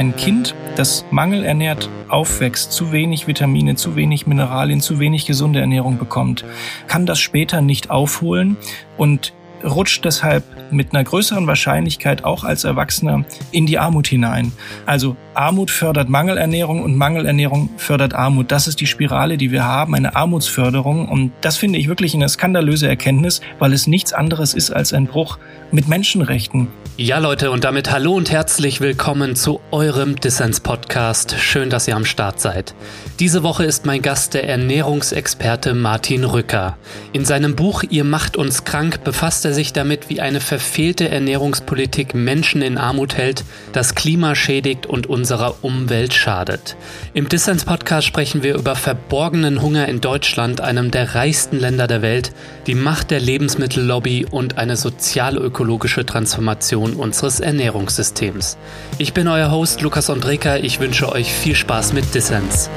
ein Kind, das mangelernährt aufwächst, zu wenig Vitamine, zu wenig Mineralien, zu wenig gesunde Ernährung bekommt, kann das später nicht aufholen und rutscht deshalb mit einer größeren Wahrscheinlichkeit auch als Erwachsener in die Armut hinein. Also Armut fördert Mangelernährung und Mangelernährung fördert Armut. Das ist die Spirale, die wir haben, eine Armutsförderung. Und das finde ich wirklich eine skandalöse Erkenntnis, weil es nichts anderes ist als ein Bruch mit Menschenrechten. Ja, Leute, und damit hallo und herzlich willkommen zu eurem Dissens-Podcast. Schön, dass ihr am Start seid. Diese Woche ist mein Gast der Ernährungsexperte Martin Rücker. In seinem Buch Ihr macht uns krank befasst er sich damit, wie eine verfehlte Ernährungspolitik Menschen in Armut hält, das Klima schädigt und unserer Umwelt schadet. Im Dissens-Podcast sprechen wir über verborgenen Hunger in Deutschland, einem der reichsten Länder der Welt, die Macht der Lebensmittellobby und eine sozial-ökologische Transformation unseres Ernährungssystems. Ich bin euer Host Lukas Andreka, ich wünsche euch viel Spaß mit Dissens.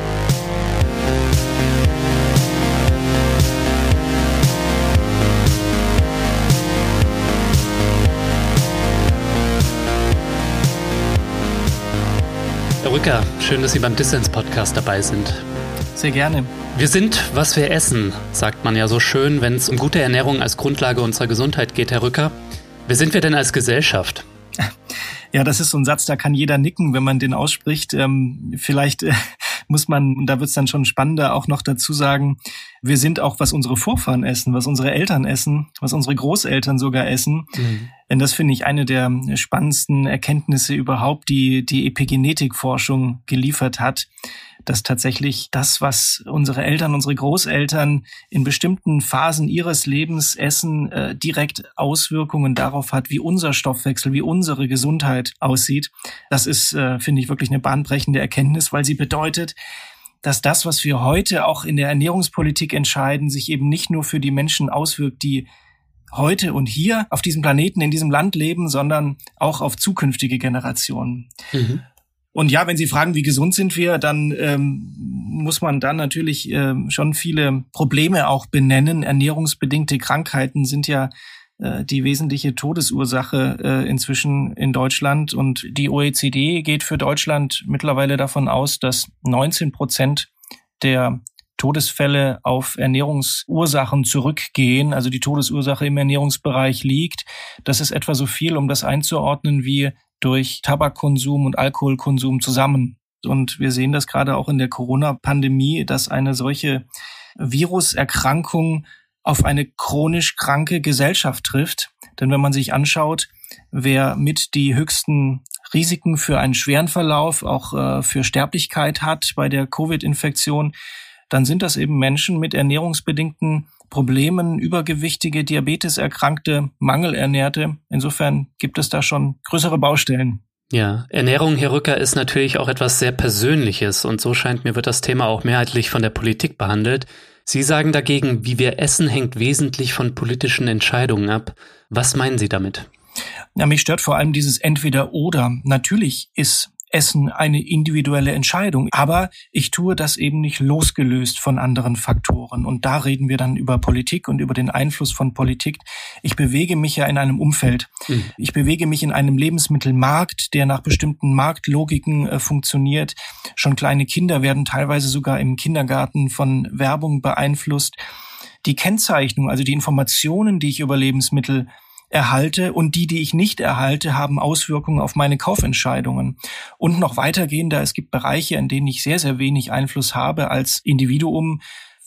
Rücker, schön, dass Sie beim Dissens-Podcast dabei sind. Sehr gerne. Wir sind, was wir essen, sagt man ja so schön, wenn es um gute Ernährung als Grundlage unserer Gesundheit geht, Herr Rücker. Wer sind wir denn als Gesellschaft? Ja, das ist so ein Satz, da kann jeder nicken, wenn man den ausspricht. Ähm, vielleicht äh, muss man, und da wird es dann schon spannender, auch noch dazu sagen, wir sind auch, was unsere Vorfahren essen, was unsere Eltern essen, was unsere Großeltern sogar essen. Mhm. Denn das finde ich eine der spannendsten Erkenntnisse überhaupt, die die Epigenetikforschung geliefert hat dass tatsächlich das, was unsere Eltern, unsere Großeltern in bestimmten Phasen ihres Lebens essen, äh, direkt Auswirkungen darauf hat, wie unser Stoffwechsel, wie unsere Gesundheit aussieht. Das ist, äh, finde ich, wirklich eine bahnbrechende Erkenntnis, weil sie bedeutet, dass das, was wir heute auch in der Ernährungspolitik entscheiden, sich eben nicht nur für die Menschen auswirkt, die heute und hier auf diesem Planeten, in diesem Land leben, sondern auch auf zukünftige Generationen. Mhm. Und ja, wenn Sie fragen, wie gesund sind wir, dann ähm, muss man dann natürlich ähm, schon viele Probleme auch benennen. Ernährungsbedingte Krankheiten sind ja äh, die wesentliche Todesursache äh, inzwischen in Deutschland. Und die OECD geht für Deutschland mittlerweile davon aus, dass 19 Prozent der Todesfälle auf Ernährungsursachen zurückgehen, also die Todesursache im Ernährungsbereich liegt. Das ist etwa so viel, um das einzuordnen, wie durch Tabakkonsum und Alkoholkonsum zusammen. Und wir sehen das gerade auch in der Corona-Pandemie, dass eine solche Viruserkrankung auf eine chronisch kranke Gesellschaft trifft. Denn wenn man sich anschaut, wer mit die höchsten Risiken für einen schweren Verlauf, auch äh, für Sterblichkeit hat bei der Covid-Infektion, dann sind das eben Menschen mit ernährungsbedingten Problemen, übergewichtige, Diabeteserkrankte, Mangelernährte. Insofern gibt es da schon größere Baustellen. Ja, Ernährung, Herr Rücker, ist natürlich auch etwas sehr Persönliches und so scheint mir wird das Thema auch mehrheitlich von der Politik behandelt. Sie sagen dagegen, wie wir essen, hängt wesentlich von politischen Entscheidungen ab. Was meinen Sie damit? Ja, mich stört vor allem dieses Entweder-Oder. Natürlich ist Essen eine individuelle Entscheidung. Aber ich tue das eben nicht losgelöst von anderen Faktoren. Und da reden wir dann über Politik und über den Einfluss von Politik. Ich bewege mich ja in einem Umfeld. Mhm. Ich bewege mich in einem Lebensmittelmarkt, der nach bestimmten Marktlogiken äh, funktioniert. Schon kleine Kinder werden teilweise sogar im Kindergarten von Werbung beeinflusst. Die Kennzeichnung, also die Informationen, die ich über Lebensmittel erhalte und die, die ich nicht erhalte, haben Auswirkungen auf meine Kaufentscheidungen. Und noch weitergehender, es gibt Bereiche, in denen ich sehr, sehr wenig Einfluss habe als Individuum.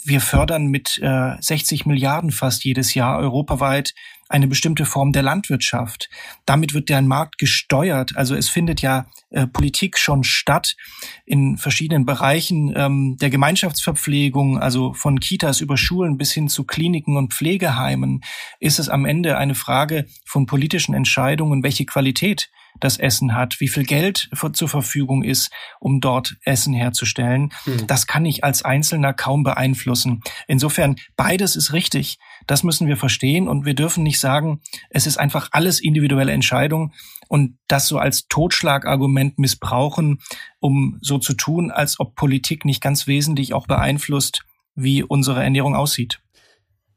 Wir fördern mit äh, 60 Milliarden fast jedes Jahr europaweit eine bestimmte Form der Landwirtschaft. Damit wird der Markt gesteuert. Also es findet ja äh, Politik schon statt in verschiedenen Bereichen ähm, der Gemeinschaftsverpflegung, also von Kitas über Schulen bis hin zu Kliniken und Pflegeheimen, ist es am Ende eine Frage von politischen Entscheidungen, welche Qualität das Essen hat, wie viel Geld zur Verfügung ist, um dort Essen herzustellen. Mhm. Das kann ich als Einzelner kaum beeinflussen. Insofern, beides ist richtig. Das müssen wir verstehen und wir dürfen nicht sagen, es ist einfach alles individuelle Entscheidung und das so als Totschlagargument missbrauchen, um so zu tun, als ob Politik nicht ganz wesentlich auch beeinflusst, wie unsere Ernährung aussieht.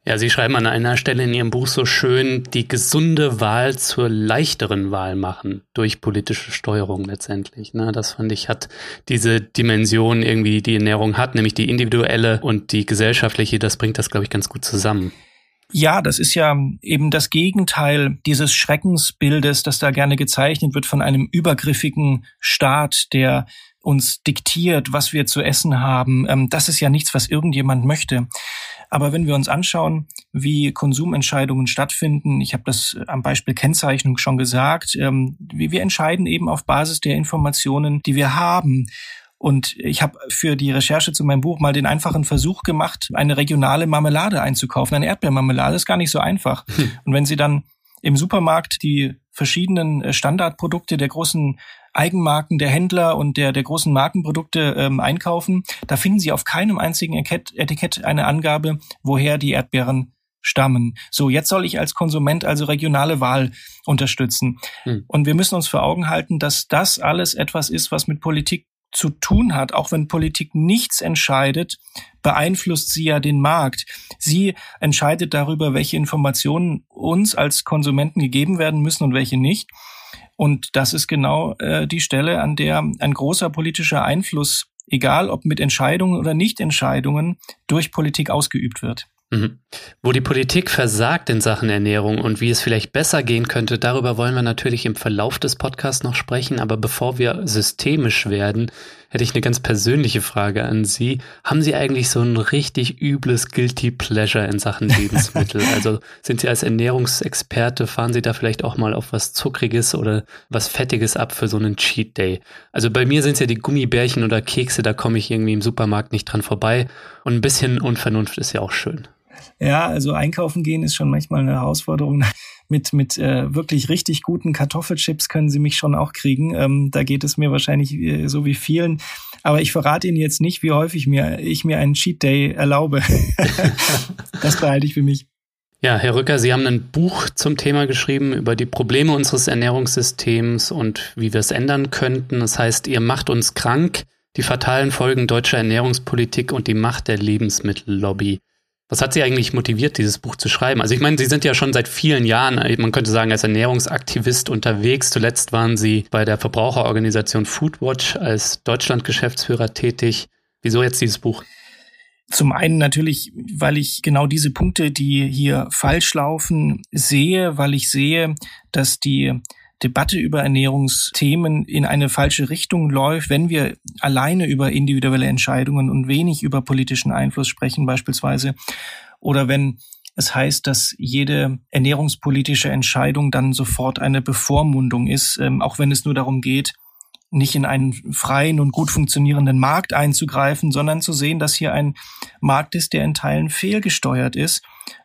Ja, Sie schreiben an einer Stelle in Ihrem Buch so schön, die gesunde Wahl zur leichteren Wahl machen durch politische Steuerung letztendlich. Ne? Das fand ich hat diese Dimension irgendwie, die Ernährung hat, nämlich die individuelle und die gesellschaftliche. Das bringt das, glaube ich, ganz gut zusammen. Ja, das ist ja eben das Gegenteil dieses Schreckensbildes, das da gerne gezeichnet wird von einem übergriffigen Staat, der uns diktiert, was wir zu essen haben. Ähm, das ist ja nichts, was irgendjemand möchte. Aber wenn wir uns anschauen, wie Konsumentscheidungen stattfinden, ich habe das am Beispiel Kennzeichnung schon gesagt, ähm, wir entscheiden eben auf Basis der Informationen, die wir haben. Und ich habe für die Recherche zu meinem Buch mal den einfachen Versuch gemacht, eine regionale Marmelade einzukaufen. Eine Erdbeermarmelade ist gar nicht so einfach. Hm. Und wenn Sie dann im Supermarkt die verschiedenen äh, Standardprodukte der großen Eigenmarken der Händler und der, der großen Markenprodukte ähm, einkaufen, da finden Sie auf keinem einzigen Etikett eine Angabe, woher die Erdbeeren stammen. So, jetzt soll ich als Konsument also regionale Wahl unterstützen. Hm. Und wir müssen uns vor Augen halten, dass das alles etwas ist, was mit Politik zu tun hat, auch wenn Politik nichts entscheidet, beeinflusst sie ja den Markt. Sie entscheidet darüber, welche Informationen uns als Konsumenten gegeben werden müssen und welche nicht. Und das ist genau äh, die Stelle, an der ein großer politischer Einfluss, egal ob mit Entscheidungen oder Nichtentscheidungen, durch Politik ausgeübt wird. Mhm. Wo die Politik versagt in Sachen Ernährung und wie es vielleicht besser gehen könnte, darüber wollen wir natürlich im Verlauf des Podcasts noch sprechen. Aber bevor wir systemisch werden, hätte ich eine ganz persönliche Frage an Sie. Haben Sie eigentlich so ein richtig übles Guilty Pleasure in Sachen Lebensmittel? also sind Sie als Ernährungsexperte, fahren Sie da vielleicht auch mal auf was Zuckriges oder was Fettiges ab für so einen Cheat Day? Also bei mir sind es ja die Gummibärchen oder Kekse, da komme ich irgendwie im Supermarkt nicht dran vorbei. Und ein bisschen Unvernunft ist ja auch schön. Ja, also einkaufen gehen ist schon manchmal eine Herausforderung. Mit, mit äh, wirklich richtig guten Kartoffelchips können Sie mich schon auch kriegen. Ähm, da geht es mir wahrscheinlich äh, so wie vielen. Aber ich verrate Ihnen jetzt nicht, wie häufig mir ich mir einen Cheat Day erlaube. das behalte ich für mich. Ja, Herr Rücker, Sie haben ein Buch zum Thema geschrieben über die Probleme unseres Ernährungssystems und wie wir es ändern könnten. Das heißt, ihr macht uns krank, die fatalen Folgen deutscher Ernährungspolitik und die Macht der Lebensmittellobby. Was hat Sie eigentlich motiviert, dieses Buch zu schreiben? Also ich meine, Sie sind ja schon seit vielen Jahren, man könnte sagen, als Ernährungsaktivist unterwegs. Zuletzt waren Sie bei der Verbraucherorganisation Foodwatch als Deutschlandgeschäftsführer tätig. Wieso jetzt dieses Buch? Zum einen natürlich, weil ich genau diese Punkte, die hier falsch laufen, sehe, weil ich sehe, dass die Debatte über Ernährungsthemen in eine falsche Richtung läuft, wenn wir alleine über individuelle Entscheidungen und wenig über politischen Einfluss sprechen beispielsweise, oder wenn es heißt, dass jede ernährungspolitische Entscheidung dann sofort eine Bevormundung ist, ähm, auch wenn es nur darum geht, nicht in einen freien und gut funktionierenden Markt einzugreifen, sondern zu sehen, dass hier ein Markt ist, der in Teilen fehlgesteuert ist,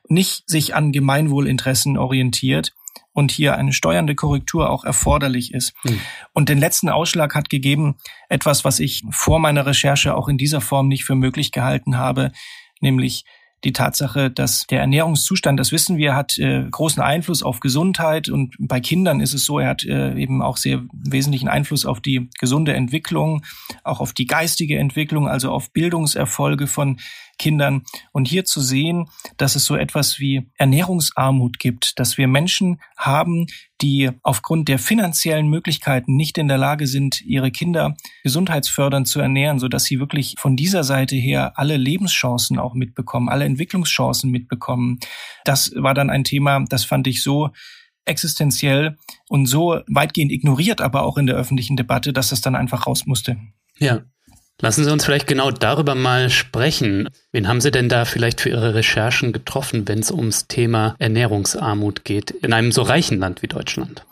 nicht sich an Gemeinwohlinteressen orientiert und hier eine steuernde Korrektur auch erforderlich ist. Mhm. Und den letzten Ausschlag hat gegeben etwas, was ich vor meiner Recherche auch in dieser Form nicht für möglich gehalten habe, nämlich die Tatsache, dass der Ernährungszustand, das wissen wir, hat äh, großen Einfluss auf Gesundheit und bei Kindern ist es so, er hat äh, eben auch sehr wesentlichen Einfluss auf die gesunde Entwicklung, auch auf die geistige Entwicklung, also auf Bildungserfolge von Kindern. Und hier zu sehen, dass es so etwas wie Ernährungsarmut gibt, dass wir Menschen haben, die aufgrund der finanziellen Möglichkeiten nicht in der Lage sind, ihre Kinder gesundheitsfördernd zu ernähren, so dass sie wirklich von dieser Seite her alle Lebenschancen auch mitbekommen, alle Entwicklungschancen mitbekommen. Das war dann ein Thema, das fand ich so existenziell und so weitgehend ignoriert, aber auch in der öffentlichen Debatte, dass das dann einfach raus musste. Ja, Lassen Sie uns vielleicht genau darüber mal sprechen. Wen haben Sie denn da vielleicht für Ihre Recherchen getroffen, wenn es ums Thema Ernährungsarmut geht, in einem so reichen Land wie Deutschland?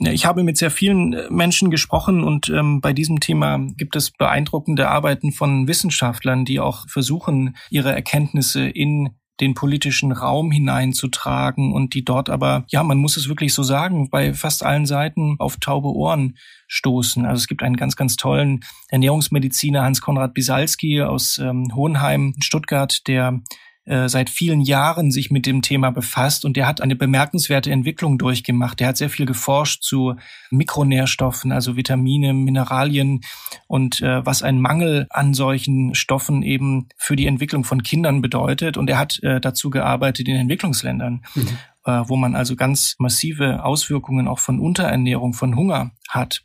Ich habe mit sehr vielen Menschen gesprochen und ähm, bei diesem Thema gibt es beeindruckende Arbeiten von Wissenschaftlern, die auch versuchen, ihre Erkenntnisse in den politischen Raum hineinzutragen und die dort aber, ja, man muss es wirklich so sagen, bei fast allen Seiten auf taube Ohren stoßen. Also es gibt einen ganz, ganz tollen Ernährungsmediziner Hans-Konrad Bisalski aus ähm, Hohenheim, Stuttgart, der äh, seit vielen Jahren sich mit dem Thema befasst und der hat eine bemerkenswerte Entwicklung durchgemacht. Der hat sehr viel geforscht zu Mikronährstoffen, also Vitamine, Mineralien und äh, was ein Mangel an solchen Stoffen eben für die Entwicklung von Kindern bedeutet. Und er hat äh, dazu gearbeitet in Entwicklungsländern. Mhm äh, wo man also ganz massive Auswirkungen auch von Unterernährung, von Hunger hat.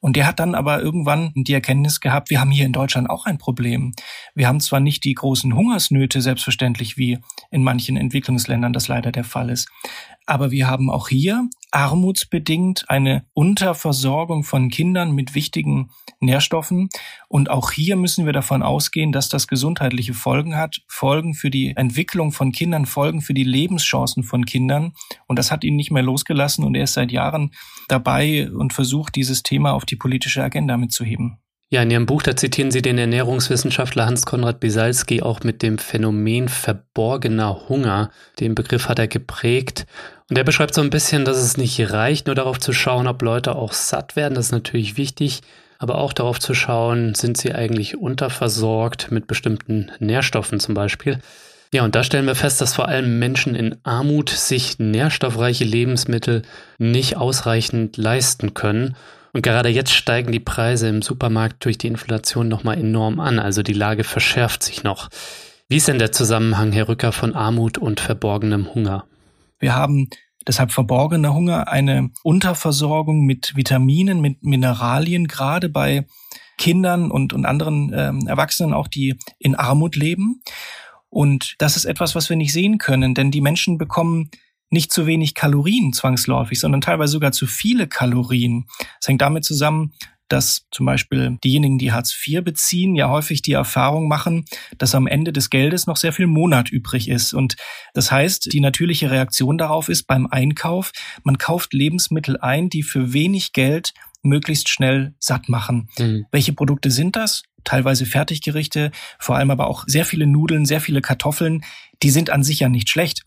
Und der hat dann aber irgendwann die Erkenntnis gehabt, wir haben hier in Deutschland auch ein Problem. Wir haben zwar nicht die großen Hungersnöte, selbstverständlich, wie in manchen Entwicklungsländern das leider der Fall ist, aber wir haben auch hier armutsbedingt eine Unterversorgung von Kindern mit wichtigen Nährstoffen. Und auch hier müssen wir davon ausgehen, dass das gesundheitliche Folgen hat, Folgen für die Entwicklung von Kindern, Folgen für die Lebenschancen von Kindern. Und das hat ihn nicht mehr losgelassen und er ist seit Jahren dabei und versucht, dieses Thema auf die politische Agenda mitzuheben. Ja, in Ihrem Buch, da zitieren Sie den Ernährungswissenschaftler Hans-Konrad Bisalski auch mit dem Phänomen verborgener Hunger. Den Begriff hat er geprägt. Und er beschreibt so ein bisschen, dass es nicht reicht, nur darauf zu schauen, ob Leute auch satt werden. Das ist natürlich wichtig. Aber auch darauf zu schauen, sind sie eigentlich unterversorgt mit bestimmten Nährstoffen zum Beispiel. Ja, und da stellen wir fest, dass vor allem Menschen in Armut sich nährstoffreiche Lebensmittel nicht ausreichend leisten können. Und gerade jetzt steigen die Preise im Supermarkt durch die Inflation nochmal enorm an. Also die Lage verschärft sich noch. Wie ist denn der Zusammenhang, Herr Rücker, von Armut und verborgenem Hunger? Wir haben deshalb verborgener Hunger eine Unterversorgung mit Vitaminen, mit Mineralien, gerade bei Kindern und, und anderen ähm, Erwachsenen auch, die in Armut leben. Und das ist etwas, was wir nicht sehen können, denn die Menschen bekommen nicht zu wenig Kalorien zwangsläufig, sondern teilweise sogar zu viele Kalorien. Das hängt damit zusammen, dass zum Beispiel diejenigen, die Hartz IV beziehen, ja häufig die Erfahrung machen, dass am Ende des Geldes noch sehr viel Monat übrig ist. Und das heißt, die natürliche Reaktion darauf ist beim Einkauf, man kauft Lebensmittel ein, die für wenig Geld möglichst schnell satt machen. Mhm. Welche Produkte sind das? Teilweise Fertiggerichte, vor allem aber auch sehr viele Nudeln, sehr viele Kartoffeln. Die sind an sich ja nicht schlecht.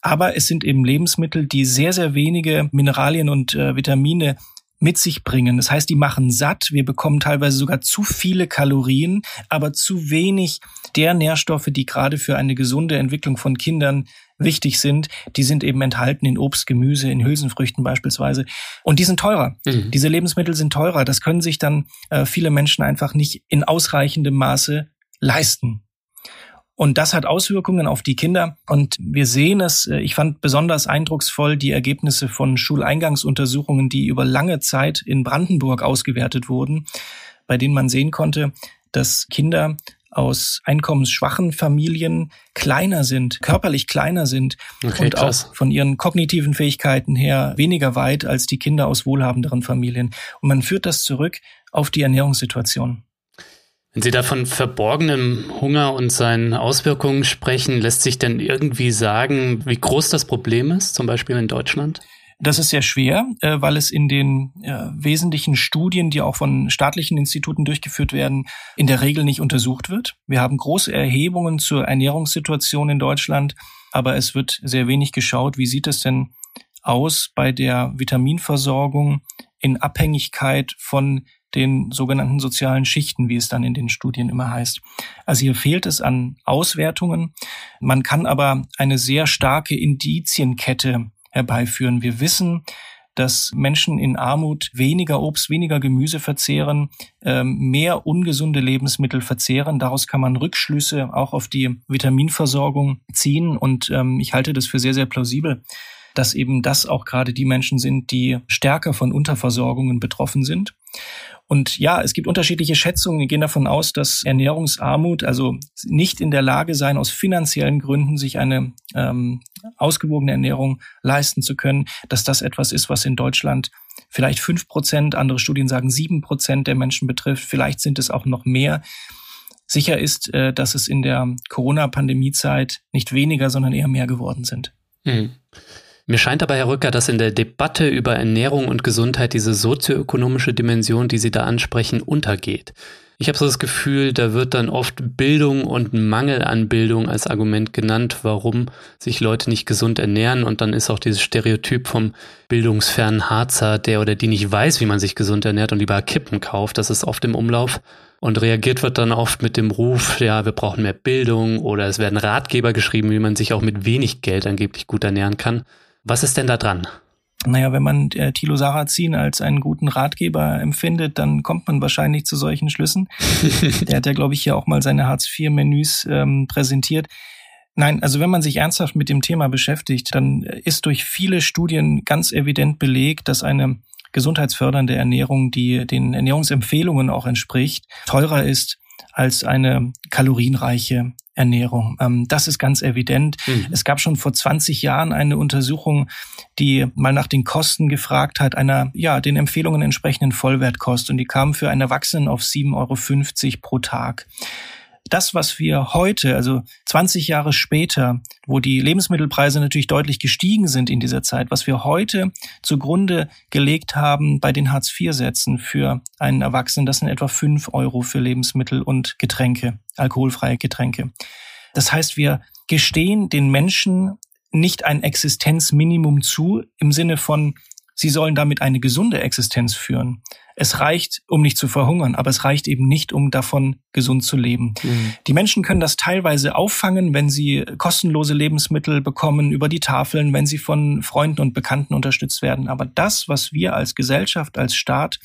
Aber es sind eben Lebensmittel, die sehr, sehr wenige Mineralien und äh, Vitamine mit sich bringen. Das heißt, die machen satt. Wir bekommen teilweise sogar zu viele Kalorien, aber zu wenig der Nährstoffe, die gerade für eine gesunde Entwicklung von Kindern wichtig sind. Die sind eben enthalten in Obst, Gemüse, in Hülsenfrüchten beispielsweise. Und die sind teurer. Mhm. Diese Lebensmittel sind teurer. Das können sich dann äh, viele Menschen einfach nicht in ausreichendem Maße leisten. Und das hat Auswirkungen auf die Kinder. Und wir sehen es, äh, ich fand besonders eindrucksvoll die Ergebnisse von Schuleingangsuntersuchungen, die über lange Zeit in Brandenburg ausgewertet wurden, bei denen man sehen konnte, dass Kinder aus einkommensschwachen Familien kleiner sind, körperlich kleiner sind okay, und krass. auch von ihren kognitiven Fähigkeiten her weniger weit als die Kinder aus wohlhabenderen Familien. Und man führt das zurück auf die Ernährungssituation. Wenn Sie da von verborgenem Hunger und seinen Auswirkungen sprechen, lässt sich denn irgendwie sagen, wie groß das Problem ist, zum Beispiel in Deutschland? Das ist sehr schwer, äh, weil es in den äh, wesentlichen Studien, die auch von staatlichen Instituten durchgeführt werden, in der Regel nicht untersucht wird. Wir haben große Erhebungen zur Ernährungssituation in Deutschland, aber es wird sehr wenig geschaut, wie sieht es denn aus bei der Vitaminversorgung in Abhängigkeit von den sogenannten sozialen Schichten, wie es dann in den Studien immer heißt. Also hier fehlt es an Auswertungen. Man kann aber eine sehr starke Indizienkette herbeiführen. Wir wissen, dass Menschen in Armut weniger Obst, weniger Gemüse verzehren, ähm, mehr ungesunde Lebensmittel verzehren. Daraus kann man Rückschlüsse auch auf die Vitaminversorgung ziehen. Und ähm, ich halte das für sehr, sehr plausibel, dass eben das auch gerade die Menschen sind, die stärker von Unterversorgungen betroffen sind. Und ja, es gibt unterschiedliche Schätzungen, die gehen davon aus, dass Ernährungsarmut, also nicht in der Lage sein, aus finanziellen Gründen sich eine ähm, ausgewogene Ernährung leisten zu können, dass das etwas ist, was in Deutschland vielleicht fünf Prozent, andere Studien sagen sieben Prozent der Menschen betrifft. Vielleicht sind es auch noch mehr. Sicher ist, äh, dass es in der Corona-Pandemiezeit nicht weniger, sondern eher mehr geworden sind. Mhm. Mir scheint aber, Herr Rücker, dass in der Debatte über Ernährung und Gesundheit diese sozioökonomische Dimension, die Sie da ansprechen, untergeht. Ich habe so das Gefühl, da wird dann oft Bildung und Mangel an Bildung als Argument genannt, warum sich Leute nicht gesund ernähren. Und dann ist auch dieses Stereotyp vom bildungsfernen Harzer, der oder die nicht weiß, wie man sich gesund ernährt und lieber Kippen kauft. Das ist oft im Umlauf. Und reagiert wird dann oft mit dem Ruf, ja, wir brauchen mehr Bildung oder es werden Ratgeber geschrieben, wie man sich auch mit wenig Geld angeblich gut ernähren kann. Was ist denn da dran? Naja, wenn man äh, Thilo Sarrazin als einen guten Ratgeber empfindet, dann kommt man wahrscheinlich zu solchen Schlüssen. Der hat ja, glaube ich, hier auch mal seine Hartz-IV-Menüs ähm, präsentiert. Nein, also wenn man sich ernsthaft mit dem Thema beschäftigt, dann ist durch viele Studien ganz evident belegt, dass eine gesundheitsfördernde Ernährung, die den Ernährungsempfehlungen auch entspricht, teurer ist als eine kalorienreiche Ernährung. Ähm, das ist ganz evident. Mhm. Es gab schon vor 20 Jahren eine Untersuchung, die mal nach den Kosten gefragt hat, einer, ja, den Empfehlungen entsprechenden Vollwertkost. Und die kam für einen Erwachsenen auf 7,50 Euro pro Tag das, was wir heute, also 20 Jahre später, wo die Lebensmittelpreise natürlich deutlich gestiegen sind in dieser Zeit, was wir heute zugrunde gelegt haben bei den Hartz-IV-Sätzen für einen Erwachsenen, das sind etwa fünf Euro für Lebensmittel und Getränke, alkoholfreie Getränke. Das heißt, wir gestehen den Menschen nicht ein Existenzminimum zu im Sinne von, sie sollen damit eine gesunde Existenz führen, es reicht, um nicht zu verhungern, aber es reicht eben nicht, um davon gesund zu leben. Mhm. Die Menschen können das teilweise auffangen, wenn sie kostenlose Lebensmittel bekommen über die Tafeln, wenn sie von Freunden und Bekannten unterstützt werden. Aber das, was wir als Gesellschaft, als Staat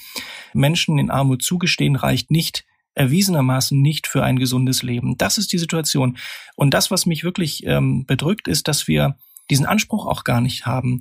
Menschen in Armut zugestehen, reicht nicht erwiesenermaßen nicht für ein gesundes Leben. Das ist die Situation. Und das, was mich wirklich ähm, bedrückt, ist, dass wir diesen Anspruch auch gar nicht haben.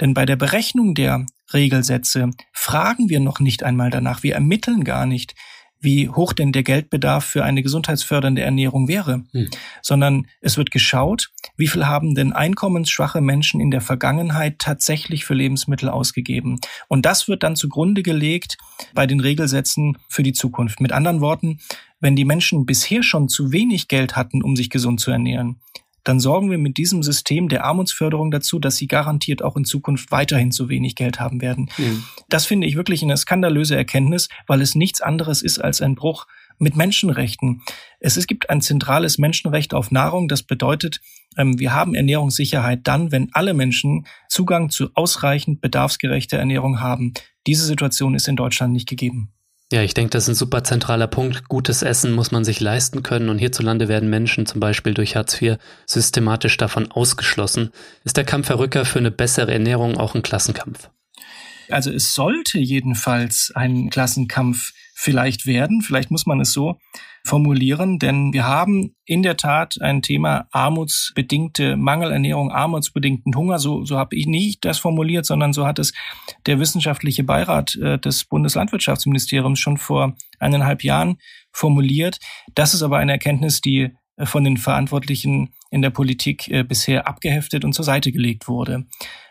Denn bei der Berechnung der Regelsätze fragen wir noch nicht einmal danach. Wir ermitteln gar nicht, wie hoch denn der Geldbedarf für eine gesundheitsfördernde Ernährung wäre, hm. sondern es wird geschaut, wie viel haben denn einkommensschwache Menschen in der Vergangenheit tatsächlich für Lebensmittel ausgegeben. Und das wird dann zugrunde gelegt bei den Regelsätzen für die Zukunft. Mit anderen Worten, wenn die Menschen bisher schon zu wenig Geld hatten, um sich gesund zu ernähren, dann sorgen wir mit diesem System der Armutsförderung dazu, dass sie garantiert auch in Zukunft weiterhin zu wenig Geld haben werden. Mhm. Das finde ich wirklich eine skandalöse Erkenntnis, weil es nichts anderes ist als ein Bruch mit Menschenrechten. Es, es gibt ein zentrales Menschenrecht auf Nahrung. Das bedeutet, ähm, wir haben Ernährungssicherheit dann, wenn alle Menschen Zugang zu ausreichend bedarfsgerechter Ernährung haben. Diese Situation ist in Deutschland nicht gegeben. Ja, ich denke, das ist ein super zentraler Punkt. Gutes Essen muss man sich leisten können und hierzulande werden Menschen zum Beispiel durch Hartz IV systematisch davon ausgeschlossen. Ist der Kampf Herr Rücker für eine bessere Ernährung auch ein Klassenkampf? Also es sollte jedenfalls ein Klassenkampf vielleicht werden. Vielleicht muss man es so formulieren, denn wir haben in der Tat ein Thema armutsbedingte Mangelernährung, armutsbedingten Hunger. So, so habe ich nicht das formuliert, sondern so hat es der wissenschaftliche Beirat äh, des Bundeslandwirtschaftsministeriums schon vor eineinhalb Jahren formuliert. Das ist aber eine Erkenntnis, die äh, von den Verantwortlichen in der Politik äh, bisher abgeheftet und zur Seite gelegt wurde.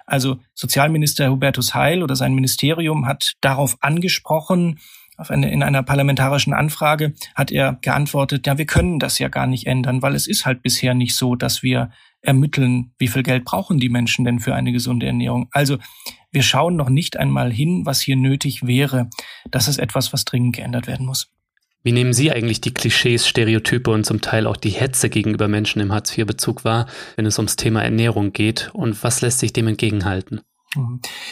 Also Sozialminister Hubertus Heil oder sein Ministerium hat darauf angesprochen, auf eine, in einer parlamentarischen Anfrage hat er geantwortet, ja, wir können das ja gar nicht ändern, weil es ist halt bisher nicht so, dass wir ermitteln, wie viel Geld brauchen die Menschen denn für eine gesunde Ernährung. Also wir schauen noch nicht einmal hin, was hier nötig wäre. Das ist etwas, was dringend geändert werden muss. Wie nehmen Sie eigentlich die Klischees, Stereotype und zum Teil auch die Hetze gegenüber Menschen im Hartz-IV-Bezug wahr, wenn es ums Thema Ernährung geht? Und was lässt sich dem entgegenhalten?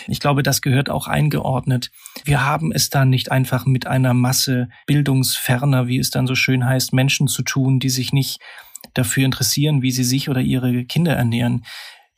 Ich glaube, das gehört auch eingeordnet. Wir haben es dann nicht einfach mit einer Masse bildungsferner, wie es dann so schön heißt, Menschen zu tun, die sich nicht dafür interessieren, wie sie sich oder ihre Kinder ernähren.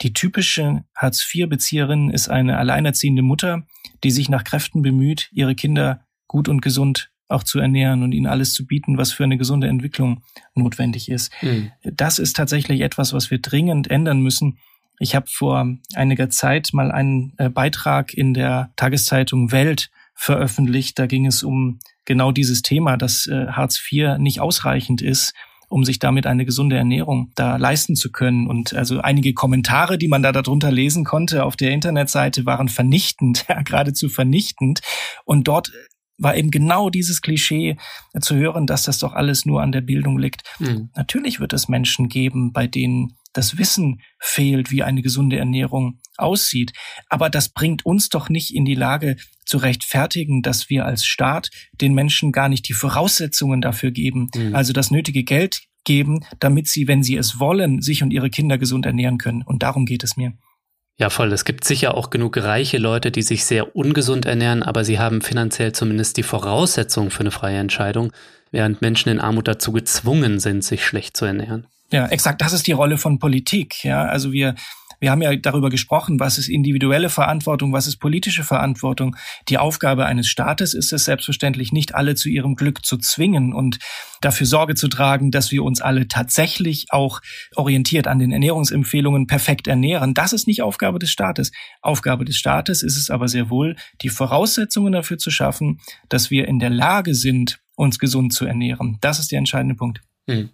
Die typische Hartz-IV-Bezieherin ist eine alleinerziehende Mutter, die sich nach Kräften bemüht, ihre Kinder gut und gesund auch zu ernähren und ihnen alles zu bieten, was für eine gesunde Entwicklung notwendig ist. Mhm. Das ist tatsächlich etwas, was wir dringend ändern müssen. Ich habe vor einiger Zeit mal einen äh, Beitrag in der Tageszeitung Welt veröffentlicht. Da ging es um genau dieses Thema, dass äh, Hartz IV nicht ausreichend ist, um sich damit eine gesunde Ernährung da leisten zu können. Und also einige Kommentare, die man da darunter lesen konnte auf der Internetseite, waren vernichtend, ja, geradezu vernichtend. Und dort war eben genau dieses Klischee zu hören, dass das doch alles nur an der Bildung liegt. Mhm. Natürlich wird es Menschen geben, bei denen das Wissen fehlt, wie eine gesunde Ernährung aussieht. Aber das bringt uns doch nicht in die Lage zu rechtfertigen, dass wir als Staat den Menschen gar nicht die Voraussetzungen dafür geben, mhm. also das nötige Geld geben, damit sie, wenn sie es wollen, sich und ihre Kinder gesund ernähren können. Und darum geht es mir. Ja, voll. Es gibt sicher auch genug reiche Leute, die sich sehr ungesund ernähren, aber sie haben finanziell zumindest die Voraussetzungen für eine freie Entscheidung, während Menschen in Armut dazu gezwungen sind, sich schlecht zu ernähren. Ja, exakt. Das ist die Rolle von Politik. Ja, also wir wir haben ja darüber gesprochen, was ist individuelle Verantwortung, was ist politische Verantwortung. Die Aufgabe eines Staates ist es selbstverständlich nicht, alle zu ihrem Glück zu zwingen und dafür Sorge zu tragen, dass wir uns alle tatsächlich auch orientiert an den Ernährungsempfehlungen perfekt ernähren. Das ist nicht Aufgabe des Staates. Aufgabe des Staates ist es aber sehr wohl, die Voraussetzungen dafür zu schaffen, dass wir in der Lage sind, uns gesund zu ernähren. Das ist der entscheidende Punkt. Hm.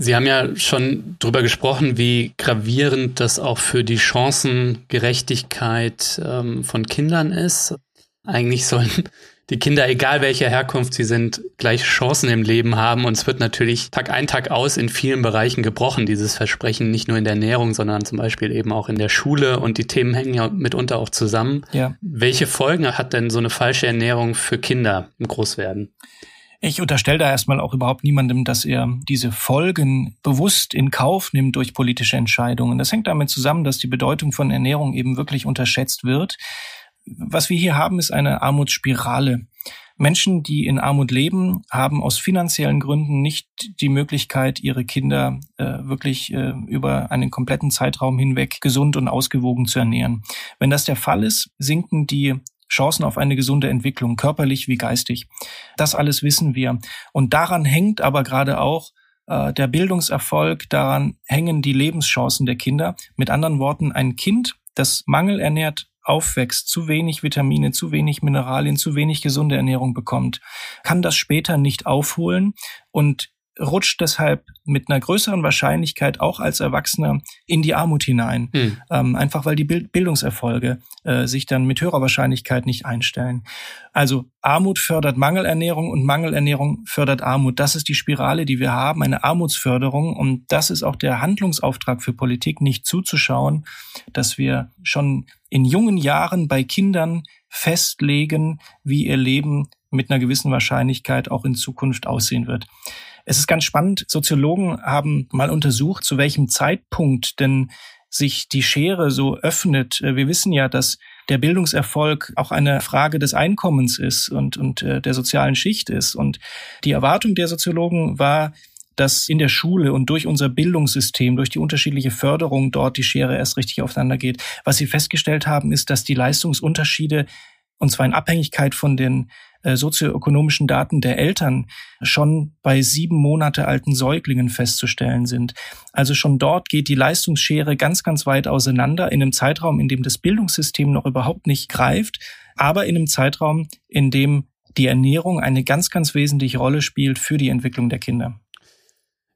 Sie haben ja schon darüber gesprochen, wie gravierend das auch für die Chancengerechtigkeit ähm, von Kindern ist. Eigentlich sollen die Kinder, egal welcher Herkunft sie sind, gleiche Chancen im Leben haben. Und es wird natürlich Tag ein, Tag aus in vielen Bereichen gebrochen, dieses Versprechen, nicht nur in der Ernährung, sondern zum Beispiel eben auch in der Schule. Und die Themen hängen ja mitunter auch zusammen. Ja. Welche Folgen hat denn so eine falsche Ernährung für Kinder im Großwerden? Ich unterstelle da erstmal auch überhaupt niemandem, dass er diese Folgen bewusst in Kauf nimmt durch politische Entscheidungen. Das hängt damit zusammen, dass die Bedeutung von Ernährung eben wirklich unterschätzt wird. Was wir hier haben, ist eine Armutsspirale. Menschen, die in Armut leben, haben aus finanziellen Gründen nicht die Möglichkeit, ihre Kinder äh, wirklich äh, über einen kompletten Zeitraum hinweg gesund und ausgewogen zu ernähren. Wenn das der Fall ist, sinken die Chancen auf eine gesunde Entwicklung, körperlich wie geistig. Das alles wissen wir. Und daran hängt aber gerade auch äh, der Bildungserfolg, daran hängen die Lebenschancen der Kinder. Mit anderen Worten, ein Kind, das mangelernährt aufwächst, zu wenig Vitamine, zu wenig Mineralien, zu wenig gesunde Ernährung bekommt, kann das später nicht aufholen und rutscht deshalb mit einer größeren Wahrscheinlichkeit auch als Erwachsener in die Armut hinein. Hm. Ähm, einfach weil die Bild Bildungserfolge äh, sich dann mit höherer Wahrscheinlichkeit nicht einstellen. Also Armut fördert Mangelernährung und Mangelernährung fördert Armut. Das ist die Spirale, die wir haben, eine Armutsförderung. Und das ist auch der Handlungsauftrag für Politik, nicht zuzuschauen, dass wir schon in jungen Jahren bei Kindern festlegen, wie ihr Leben mit einer gewissen Wahrscheinlichkeit auch in Zukunft aussehen wird. Es ist ganz spannend. Soziologen haben mal untersucht, zu welchem Zeitpunkt denn sich die Schere so öffnet. Wir wissen ja, dass der Bildungserfolg auch eine Frage des Einkommens ist und, und äh, der sozialen Schicht ist. Und die Erwartung der Soziologen war, dass in der Schule und durch unser Bildungssystem, durch die unterschiedliche Förderung dort die Schere erst richtig aufeinander geht. Was sie festgestellt haben, ist, dass die Leistungsunterschiede und zwar in Abhängigkeit von den äh, sozioökonomischen Daten der Eltern schon bei sieben Monate alten Säuglingen festzustellen sind. Also schon dort geht die Leistungsschere ganz, ganz weit auseinander in einem Zeitraum, in dem das Bildungssystem noch überhaupt nicht greift, aber in einem Zeitraum, in dem die Ernährung eine ganz, ganz wesentliche Rolle spielt für die Entwicklung der Kinder.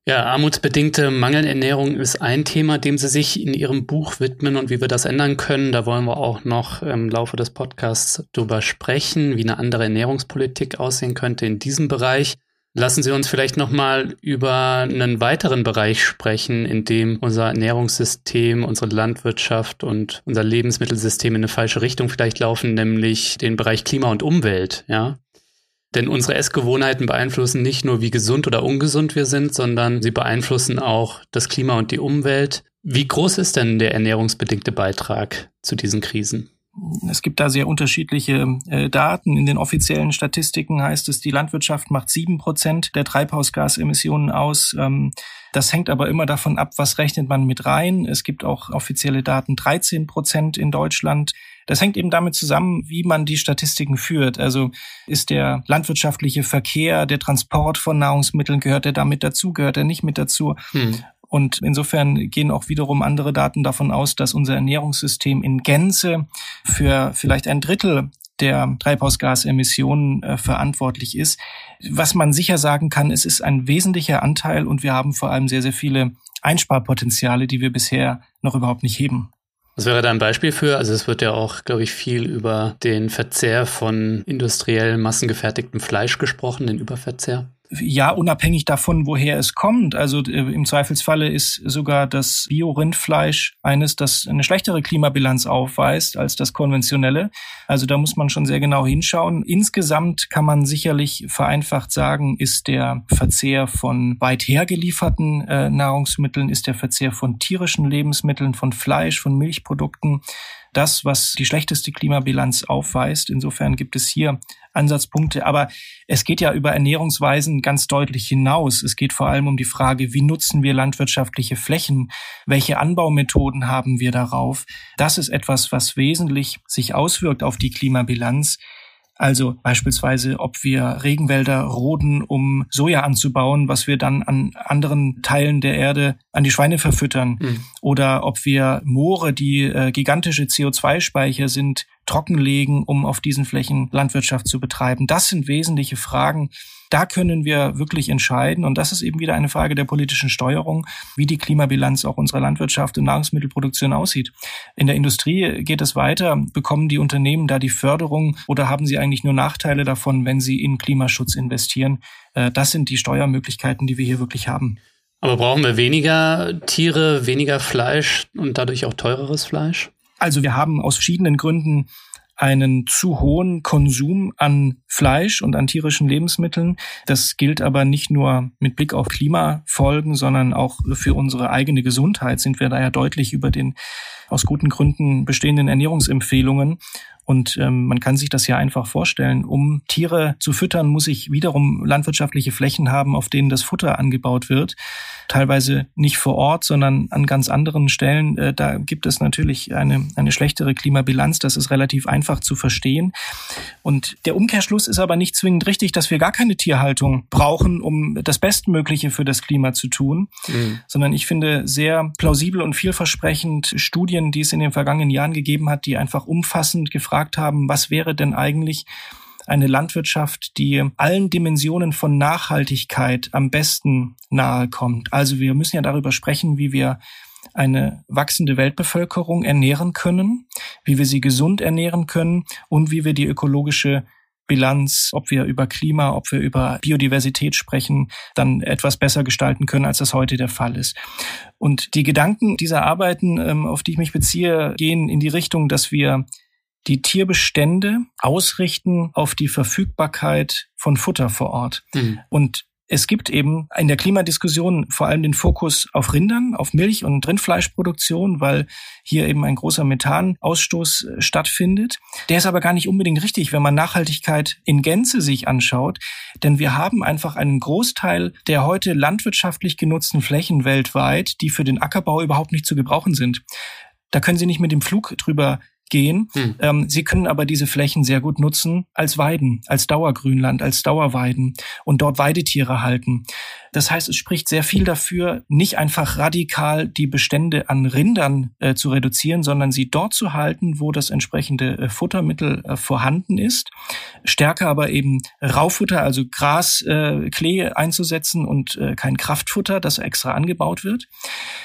Ja, armutsbedingte Mangelernährung ist ein Thema, dem Sie sich in Ihrem Buch widmen und wie wir das ändern können. Da wollen wir auch noch im Laufe des Podcasts drüber sprechen, wie eine andere Ernährungspolitik aussehen könnte in diesem Bereich. Lassen Sie uns vielleicht nochmal über einen weiteren Bereich sprechen, in dem unser Ernährungssystem, unsere Landwirtschaft und unser Lebensmittelsystem in eine falsche Richtung vielleicht laufen, nämlich den Bereich Klima und Umwelt, ja. Denn unsere Essgewohnheiten beeinflussen nicht nur, wie gesund oder ungesund wir sind, sondern sie beeinflussen auch das Klima und die Umwelt. Wie groß ist denn der ernährungsbedingte Beitrag zu diesen Krisen? Es gibt da sehr unterschiedliche äh, Daten. In den offiziellen Statistiken heißt es, die Landwirtschaft macht sieben Prozent der Treibhausgasemissionen aus. Ähm, das hängt aber immer davon ab, was rechnet man mit rein. Es gibt auch offizielle Daten 13 Prozent in Deutschland. Das hängt eben damit zusammen, wie man die Statistiken führt. Also ist der landwirtschaftliche Verkehr, der Transport von Nahrungsmitteln, gehört er damit dazu, gehört er nicht mit dazu? Hm. Und insofern gehen auch wiederum andere Daten davon aus, dass unser Ernährungssystem in Gänze für vielleicht ein Drittel der Treibhausgasemissionen äh, verantwortlich ist. Was man sicher sagen kann, es ist ein wesentlicher Anteil und wir haben vor allem sehr, sehr viele Einsparpotenziale, die wir bisher noch überhaupt nicht heben. Was wäre da ein Beispiel für? Also es wird ja auch, glaube ich, viel über den Verzehr von industriell massengefertigtem Fleisch gesprochen, den Überverzehr. Ja, unabhängig davon, woher es kommt. Also äh, im Zweifelsfalle ist sogar das Bio-Rindfleisch eines, das eine schlechtere Klimabilanz aufweist als das konventionelle. Also da muss man schon sehr genau hinschauen. Insgesamt kann man sicherlich vereinfacht sagen, ist der Verzehr von weit hergelieferten äh, Nahrungsmitteln, ist der Verzehr von tierischen Lebensmitteln, von Fleisch, von Milchprodukten das, was die schlechteste Klimabilanz aufweist. Insofern gibt es hier Ansatzpunkte. Aber es geht ja über Ernährungsweisen ganz deutlich hinaus. Es geht vor allem um die Frage, wie nutzen wir landwirtschaftliche Flächen? Welche Anbaumethoden haben wir darauf? Das ist etwas, was wesentlich sich auswirkt auf die Klimabilanz. Also beispielsweise, ob wir Regenwälder roden, um Soja anzubauen, was wir dann an anderen Teilen der Erde an die Schweine verfüttern. Mhm. Oder ob wir Moore, die äh, gigantische CO2-Speicher sind, trockenlegen, um auf diesen Flächen Landwirtschaft zu betreiben. Das sind wesentliche Fragen. Da können wir wirklich entscheiden. Und das ist eben wieder eine Frage der politischen Steuerung, wie die Klimabilanz auch unserer Landwirtschaft und Nahrungsmittelproduktion aussieht. In der Industrie geht es weiter. Bekommen die Unternehmen da die Förderung oder haben sie eigentlich nur Nachteile davon, wenn sie in Klimaschutz investieren? Äh, das sind die Steuermöglichkeiten, die wir hier wirklich haben. Aber brauchen wir weniger Tiere, weniger Fleisch und dadurch auch teureres Fleisch? Also wir haben aus verschiedenen Gründen einen zu hohen Konsum an Fleisch und an tierischen Lebensmitteln. Das gilt aber nicht nur mit Blick auf Klimafolgen, sondern auch für unsere eigene Gesundheit sind wir da ja deutlich über den aus guten Gründen bestehenden Ernährungsempfehlungen. Und ähm, man kann sich das ja einfach vorstellen. Um Tiere zu füttern, muss ich wiederum landwirtschaftliche Flächen haben, auf denen das Futter angebaut wird. Teilweise nicht vor Ort, sondern an ganz anderen Stellen. Äh, da gibt es natürlich eine, eine schlechtere Klimabilanz. Das ist relativ einfach zu verstehen. Und der Umkehrschluss ist aber nicht zwingend richtig, dass wir gar keine Tierhaltung brauchen, um das Bestmögliche für das Klima zu tun, mhm. sondern ich finde sehr plausibel und vielversprechend Studien, die es in den vergangenen Jahren gegeben hat, die einfach umfassend gefragt gefragt haben, was wäre denn eigentlich eine Landwirtschaft, die allen Dimensionen von Nachhaltigkeit am besten nahe kommt. Also wir müssen ja darüber sprechen, wie wir eine wachsende Weltbevölkerung ernähren können, wie wir sie gesund ernähren können und wie wir die ökologische Bilanz, ob wir über Klima, ob wir über Biodiversität sprechen, dann etwas besser gestalten können, als das heute der Fall ist. Und die Gedanken dieser Arbeiten, ähm, auf die ich mich beziehe, gehen in die Richtung, dass wir die Tierbestände ausrichten auf die Verfügbarkeit von Futter vor Ort. Mhm. Und es gibt eben in der Klimadiskussion vor allem den Fokus auf Rindern, auf Milch- und Rindfleischproduktion, weil hier eben ein großer Methanausstoß äh, stattfindet. Der ist aber gar nicht unbedingt richtig, wenn man Nachhaltigkeit in Gänze sich anschaut, denn wir haben einfach einen Großteil der heute landwirtschaftlich genutzten Flächen weltweit, die für den Ackerbau überhaupt nicht zu gebrauchen sind. Da können Sie nicht mit dem Flug drüber gehen. Hm. Ähm, sie können aber diese Flächen sehr gut nutzen als Weiden, als Dauergrünland, als Dauerweiden und dort Weidetiere halten. Das heißt, es spricht sehr viel dafür, nicht einfach radikal die Bestände an Rindern äh, zu reduzieren, sondern sie dort zu halten, wo das entsprechende äh, Futtermittel äh, vorhanden ist. Stärker aber eben Raufutter, also Gras, äh, Klee einzusetzen und äh, kein Kraftfutter, das extra angebaut wird.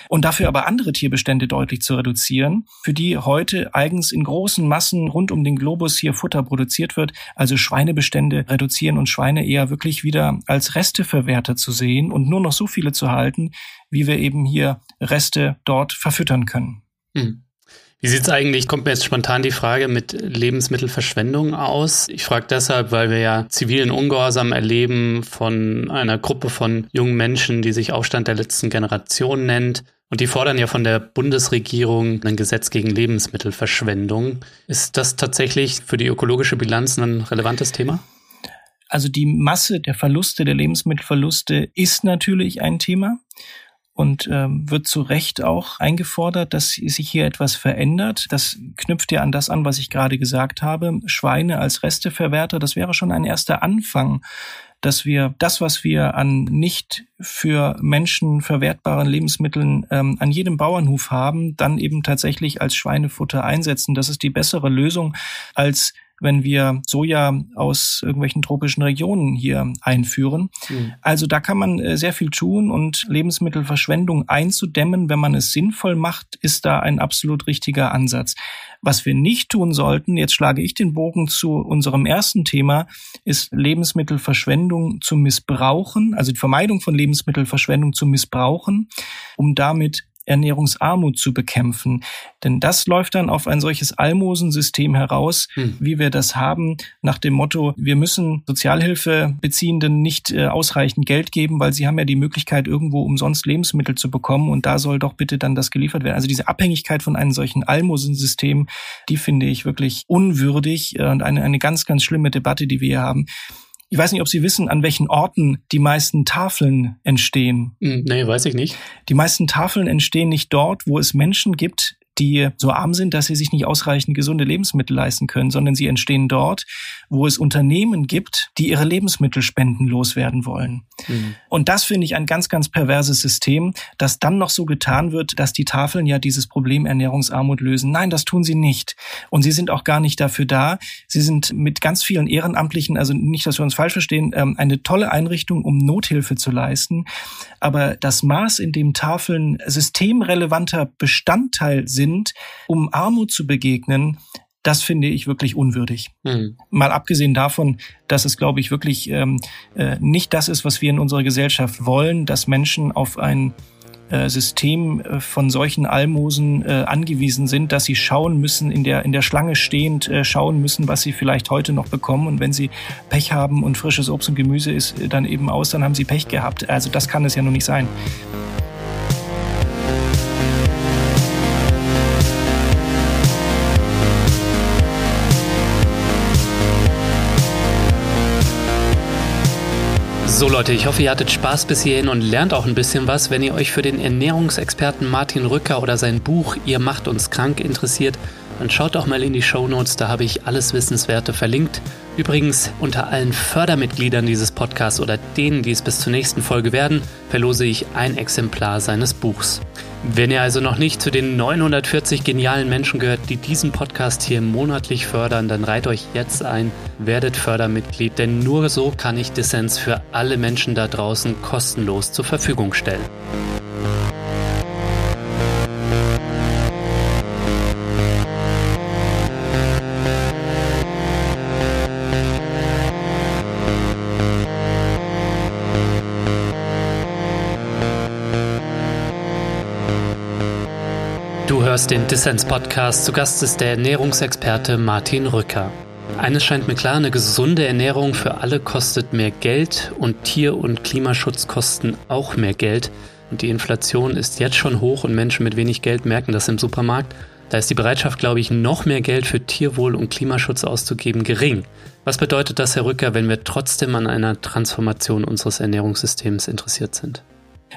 Und dafür aber andere Tierbestände deutlich zu reduzieren, für die heute eigens in großen Massen rund um den Globus hier Futter produziert wird, also Schweinebestände reduzieren und Schweine eher wirklich wieder als Resteverwerter zu sehen gehen und nur noch so viele zu halten, wie wir eben hier Reste dort verfüttern können. Hm. Wie sieht es eigentlich, kommt mir jetzt spontan die Frage mit Lebensmittelverschwendung aus? Ich frage deshalb, weil wir ja zivilen Ungehorsam erleben von einer Gruppe von jungen Menschen, die sich Aufstand der letzten Generation nennt. Und die fordern ja von der Bundesregierung ein Gesetz gegen Lebensmittelverschwendung. Ist das tatsächlich für die ökologische Bilanz ein relevantes Thema? Also die Masse der Verluste, der Lebensmittelverluste ist natürlich ein Thema und ähm, wird zu Recht auch eingefordert, dass sich hier etwas verändert. Das knüpft ja an das an, was ich gerade gesagt habe. Schweine als Resteverwerter, das wäre schon ein erster Anfang, dass wir das, was wir an nicht für Menschen verwertbaren Lebensmitteln ähm, an jedem Bauernhof haben, dann eben tatsächlich als Schweinefutter einsetzen. Das ist die bessere Lösung, als wenn wir Soja aus irgendwelchen tropischen Regionen hier einführen. Mhm. Also da kann man äh, sehr viel tun und Lebensmittelverschwendung einzudämmen, wenn man es sinnvoll macht, ist da ein absolut richtiger Ansatz. Was wir nicht tun sollten, jetzt schlage ich den Bogen zu unserem ersten Thema, ist Lebensmittelverschwendung zu missbrauchen, also die Vermeidung von Lebensmittelverschwendung zu missbrauchen, um damit Ernährungsarmut zu bekämpfen. Denn das läuft dann auf ein solches Almosensystem heraus, hm. wie wir das haben, nach dem Motto, wir müssen Sozialhilfebeziehenden nicht äh, ausreichend Geld geben, weil sie haben ja die Möglichkeit, irgendwo umsonst Lebensmittel zu bekommen und da soll doch bitte dann das geliefert werden. Also diese Abhängigkeit von einem solchen Almosensystem, die finde ich wirklich unwürdig äh, und eine, eine ganz, ganz schlimme Debatte, die wir hier haben. Ich weiß nicht, ob Sie wissen, an welchen Orten die meisten Tafeln entstehen. Hm, nee, weiß ich nicht. Die meisten Tafeln entstehen nicht dort, wo es Menschen gibt, die so arm sind, dass sie sich nicht ausreichend gesunde Lebensmittel leisten können, sondern sie entstehen dort, wo es Unternehmen gibt, die ihre Lebensmittel spendenlos werden wollen. Mhm. Und das finde ich ein ganz, ganz perverses System, dass dann noch so getan wird, dass die Tafeln ja dieses Problem Ernährungsarmut lösen. Nein, das tun sie nicht. Und sie sind auch gar nicht dafür da. Sie sind mit ganz vielen Ehrenamtlichen, also nicht, dass wir uns falsch verstehen, ähm, eine tolle Einrichtung, um Nothilfe zu leisten. Aber das Maß, in dem Tafeln systemrelevanter Bestandteil sind, sind, um Armut zu begegnen, das finde ich wirklich unwürdig. Mhm. Mal abgesehen davon, dass es, glaube ich, wirklich ähm, äh, nicht das ist, was wir in unserer Gesellschaft wollen, dass Menschen auf ein äh, System äh, von solchen Almosen äh, angewiesen sind, dass sie schauen müssen, in der, in der Schlange stehend schauen müssen, was sie vielleicht heute noch bekommen. Und wenn sie Pech haben und frisches Obst und Gemüse ist dann eben aus, dann haben sie Pech gehabt. Also das kann es ja nur nicht sein. So Leute, ich hoffe, ihr hattet Spaß bis hierhin und lernt auch ein bisschen was. Wenn ihr euch für den Ernährungsexperten Martin Rücker oder sein Buch Ihr macht uns krank interessiert, dann schaut doch mal in die Show Notes, da habe ich alles Wissenswerte verlinkt. Übrigens, unter allen Fördermitgliedern dieses Podcasts oder denen, die es bis zur nächsten Folge werden, verlose ich ein Exemplar seines Buchs. Wenn ihr also noch nicht zu den 940 genialen Menschen gehört, die diesen Podcast hier monatlich fördern, dann reiht euch jetzt ein, werdet Fördermitglied, denn nur so kann ich Dissens für alle Menschen da draußen kostenlos zur Verfügung stellen. Hörst den Dissens-Podcast. Zu Gast ist der Ernährungsexperte Martin Rücker. Eines scheint mir klar, eine gesunde Ernährung für alle kostet mehr Geld und Tier- und Klimaschutz kosten auch mehr Geld. Und die Inflation ist jetzt schon hoch und Menschen mit wenig Geld merken das im Supermarkt. Da ist die Bereitschaft, glaube ich, noch mehr Geld für Tierwohl und Klimaschutz auszugeben gering. Was bedeutet das, Herr Rücker, wenn wir trotzdem an einer Transformation unseres Ernährungssystems interessiert sind?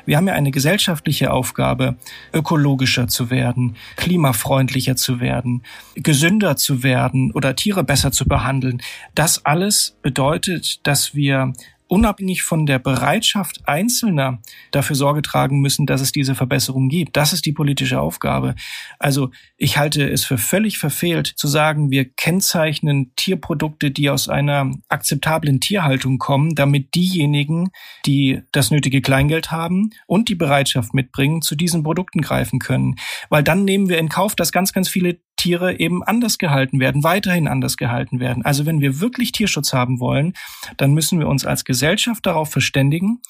Wir haben ja eine gesellschaftliche Aufgabe, ökologischer zu werden, klimafreundlicher zu werden, gesünder zu werden oder Tiere besser zu behandeln. Das alles bedeutet, dass wir unabhängig von der Bereitschaft Einzelner dafür Sorge tragen müssen, dass es diese Verbesserung gibt. Das ist die politische Aufgabe. Also ich halte es für völlig verfehlt zu sagen, wir kennzeichnen Tierprodukte, die aus einer akzeptablen Tierhaltung kommen, damit diejenigen, die das nötige Kleingeld haben und die Bereitschaft mitbringen, zu diesen Produkten greifen können. Weil dann nehmen wir in Kauf, dass ganz, ganz viele Tiere eben anders gehalten werden, weiterhin anders gehalten werden. Also wenn wir wirklich Tierschutz haben wollen, dann müssen wir uns als Gesellschaft darauf verständigen,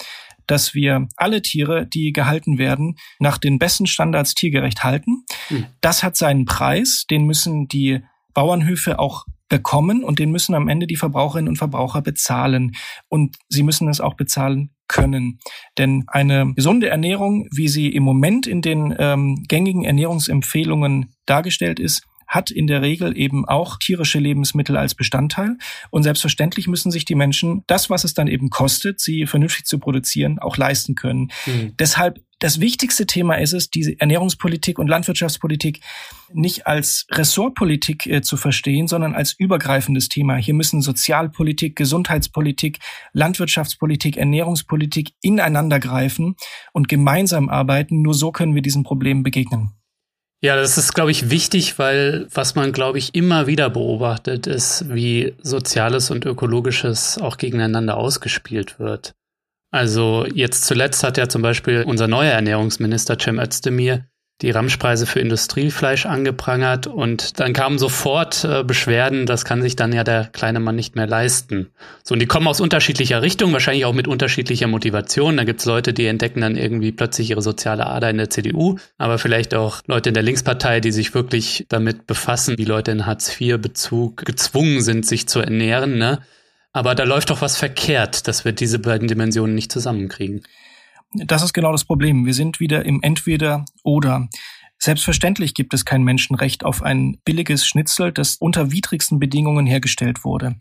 dass wir alle Tiere, die gehalten werden, nach den besten Standards tiergerecht halten. Mhm. Das hat seinen Preis, den müssen die Bauernhöfe auch bekommen und den müssen am Ende die Verbraucherinnen und Verbraucher bezahlen. Und sie müssen es auch bezahlen können. Denn eine gesunde Ernährung, wie sie im Moment in den ähm, gängigen Ernährungsempfehlungen dargestellt ist, hat in der Regel eben auch tierische Lebensmittel als Bestandteil. Und selbstverständlich müssen sich die Menschen das, was es dann eben kostet, sie vernünftig zu produzieren, auch leisten können. Mhm. Deshalb das wichtigste Thema ist es, diese Ernährungspolitik und Landwirtschaftspolitik nicht als Ressortpolitik äh, zu verstehen, sondern als übergreifendes Thema. Hier müssen Sozialpolitik, Gesundheitspolitik, Landwirtschaftspolitik, Ernährungspolitik ineinander greifen und gemeinsam arbeiten. Nur so können wir diesem Problem begegnen. Ja, das ist, glaube ich, wichtig, weil was man, glaube ich, immer wieder beobachtet, ist, wie Soziales und Ökologisches auch gegeneinander ausgespielt wird. Also jetzt zuletzt hat ja zum Beispiel unser neuer Ernährungsminister Cem Özdemir die Ramschpreise für Industriefleisch angeprangert und dann kamen sofort äh, Beschwerden, das kann sich dann ja der kleine Mann nicht mehr leisten. So, und die kommen aus unterschiedlicher Richtung, wahrscheinlich auch mit unterschiedlicher Motivation. Da gibt's Leute, die entdecken dann irgendwie plötzlich ihre soziale Ader in der CDU, aber vielleicht auch Leute in der Linkspartei, die sich wirklich damit befassen, wie Leute in Hartz-IV-Bezug gezwungen sind, sich zu ernähren. Ne? Aber da läuft doch was verkehrt, dass wir diese beiden Dimensionen nicht zusammenkriegen. Das ist genau das Problem. Wir sind wieder im Entweder oder. Selbstverständlich gibt es kein Menschenrecht auf ein billiges Schnitzel, das unter widrigsten Bedingungen hergestellt wurde.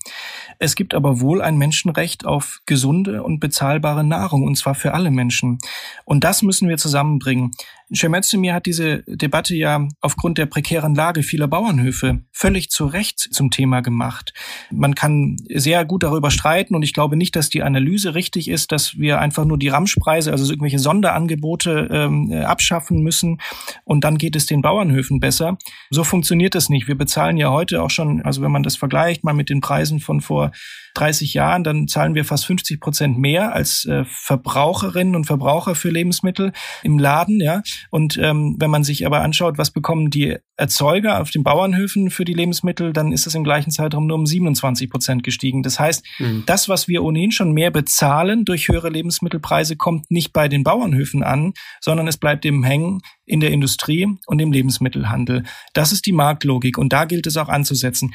Es gibt aber wohl ein Menschenrecht auf gesunde und bezahlbare Nahrung, und zwar für alle Menschen. Und das müssen wir zusammenbringen. Schemözdemir hat diese Debatte ja aufgrund der prekären Lage vieler Bauernhöfe völlig zu Recht zum Thema gemacht. Man kann sehr gut darüber streiten und ich glaube nicht, dass die Analyse richtig ist, dass wir einfach nur die Ramschpreise, also irgendwelche Sonderangebote ähm, abschaffen müssen und dann geht es den Bauernhöfen besser. So funktioniert das nicht. Wir bezahlen ja heute auch schon, also wenn man das vergleicht mal mit den Preisen von vor 30 Jahren, dann zahlen wir fast 50 Prozent mehr als äh, Verbraucherinnen und Verbraucher für Lebensmittel im Laden, ja. Und ähm, wenn man sich aber anschaut, was bekommen die Erzeuger auf den Bauernhöfen für die Lebensmittel, dann ist das im gleichen Zeitraum nur um 27 Prozent gestiegen. Das heißt, mhm. das, was wir ohnehin schon mehr bezahlen durch höhere Lebensmittelpreise, kommt nicht bei den Bauernhöfen an, sondern es bleibt eben hängen in der Industrie und im Lebensmittelhandel. Das ist die Marktlogik und da gilt es auch anzusetzen.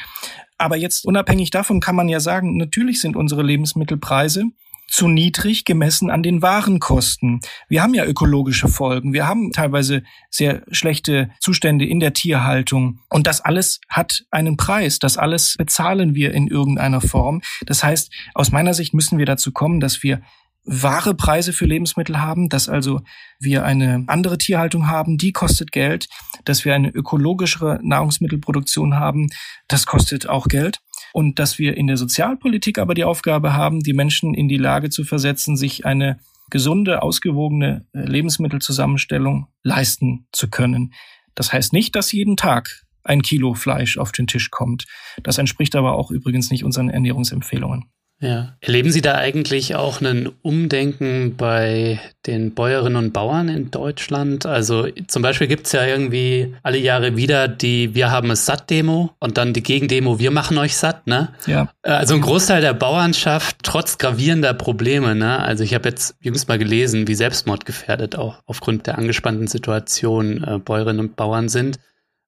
Aber jetzt unabhängig davon kann man ja sagen, natürlich sind unsere Lebensmittelpreise zu niedrig gemessen an den Warenkosten. Wir haben ja ökologische Folgen. Wir haben teilweise sehr schlechte Zustände in der Tierhaltung. Und das alles hat einen Preis. Das alles bezahlen wir in irgendeiner Form. Das heißt, aus meiner Sicht müssen wir dazu kommen, dass wir wahre Preise für Lebensmittel haben, dass also wir eine andere Tierhaltung haben, die kostet Geld, dass wir eine ökologischere Nahrungsmittelproduktion haben, das kostet auch Geld und dass wir in der Sozialpolitik aber die Aufgabe haben, die Menschen in die Lage zu versetzen, sich eine gesunde, ausgewogene äh, Lebensmittelzusammenstellung leisten zu können. Das heißt nicht, dass jeden Tag ein Kilo Fleisch auf den Tisch kommt. Das entspricht aber auch übrigens nicht unseren Ernährungsempfehlungen. Ja. Erleben Sie da eigentlich auch ein Umdenken bei den Bäuerinnen und Bauern in Deutschland? Also zum Beispiel gibt es ja irgendwie alle Jahre wieder die Wir haben es satt Demo und dann die Gegendemo Wir machen euch satt, ne? Ja. Also ein Großteil der Bauernschaft trotz gravierender Probleme, ne? Also ich habe jetzt jüngst mal gelesen, wie selbstmordgefährdet auch aufgrund der angespannten Situation äh, Bäuerinnen und Bauern sind.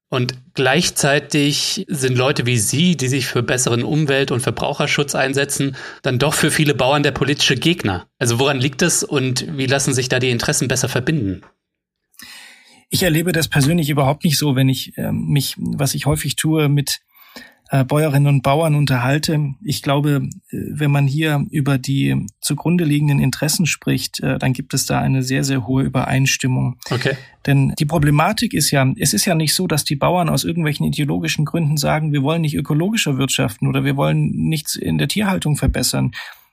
Und gleichzeitig sind Leute wie Sie, die sich für besseren Umwelt- und Verbraucherschutz einsetzen, dann doch für viele Bauern der politische Gegner. Also woran liegt es und wie lassen sich da die Interessen besser verbinden? Ich erlebe das persönlich überhaupt nicht so, wenn ich äh, mich, was ich häufig tue, mit äh, Bäuerinnen und Bauern unterhalte. Ich glaube, äh, wenn man hier über die zugrunde liegenden Interessen spricht, äh, dann gibt es da eine sehr, sehr hohe Übereinstimmung. Okay. Denn die Problematik ist ja, es ist ja nicht so, dass die Bauern aus irgendwelchen ideologischen Gründen sagen, wir wollen nicht ökologischer wirtschaften oder wir wollen nichts in der Tierhaltung verbessern.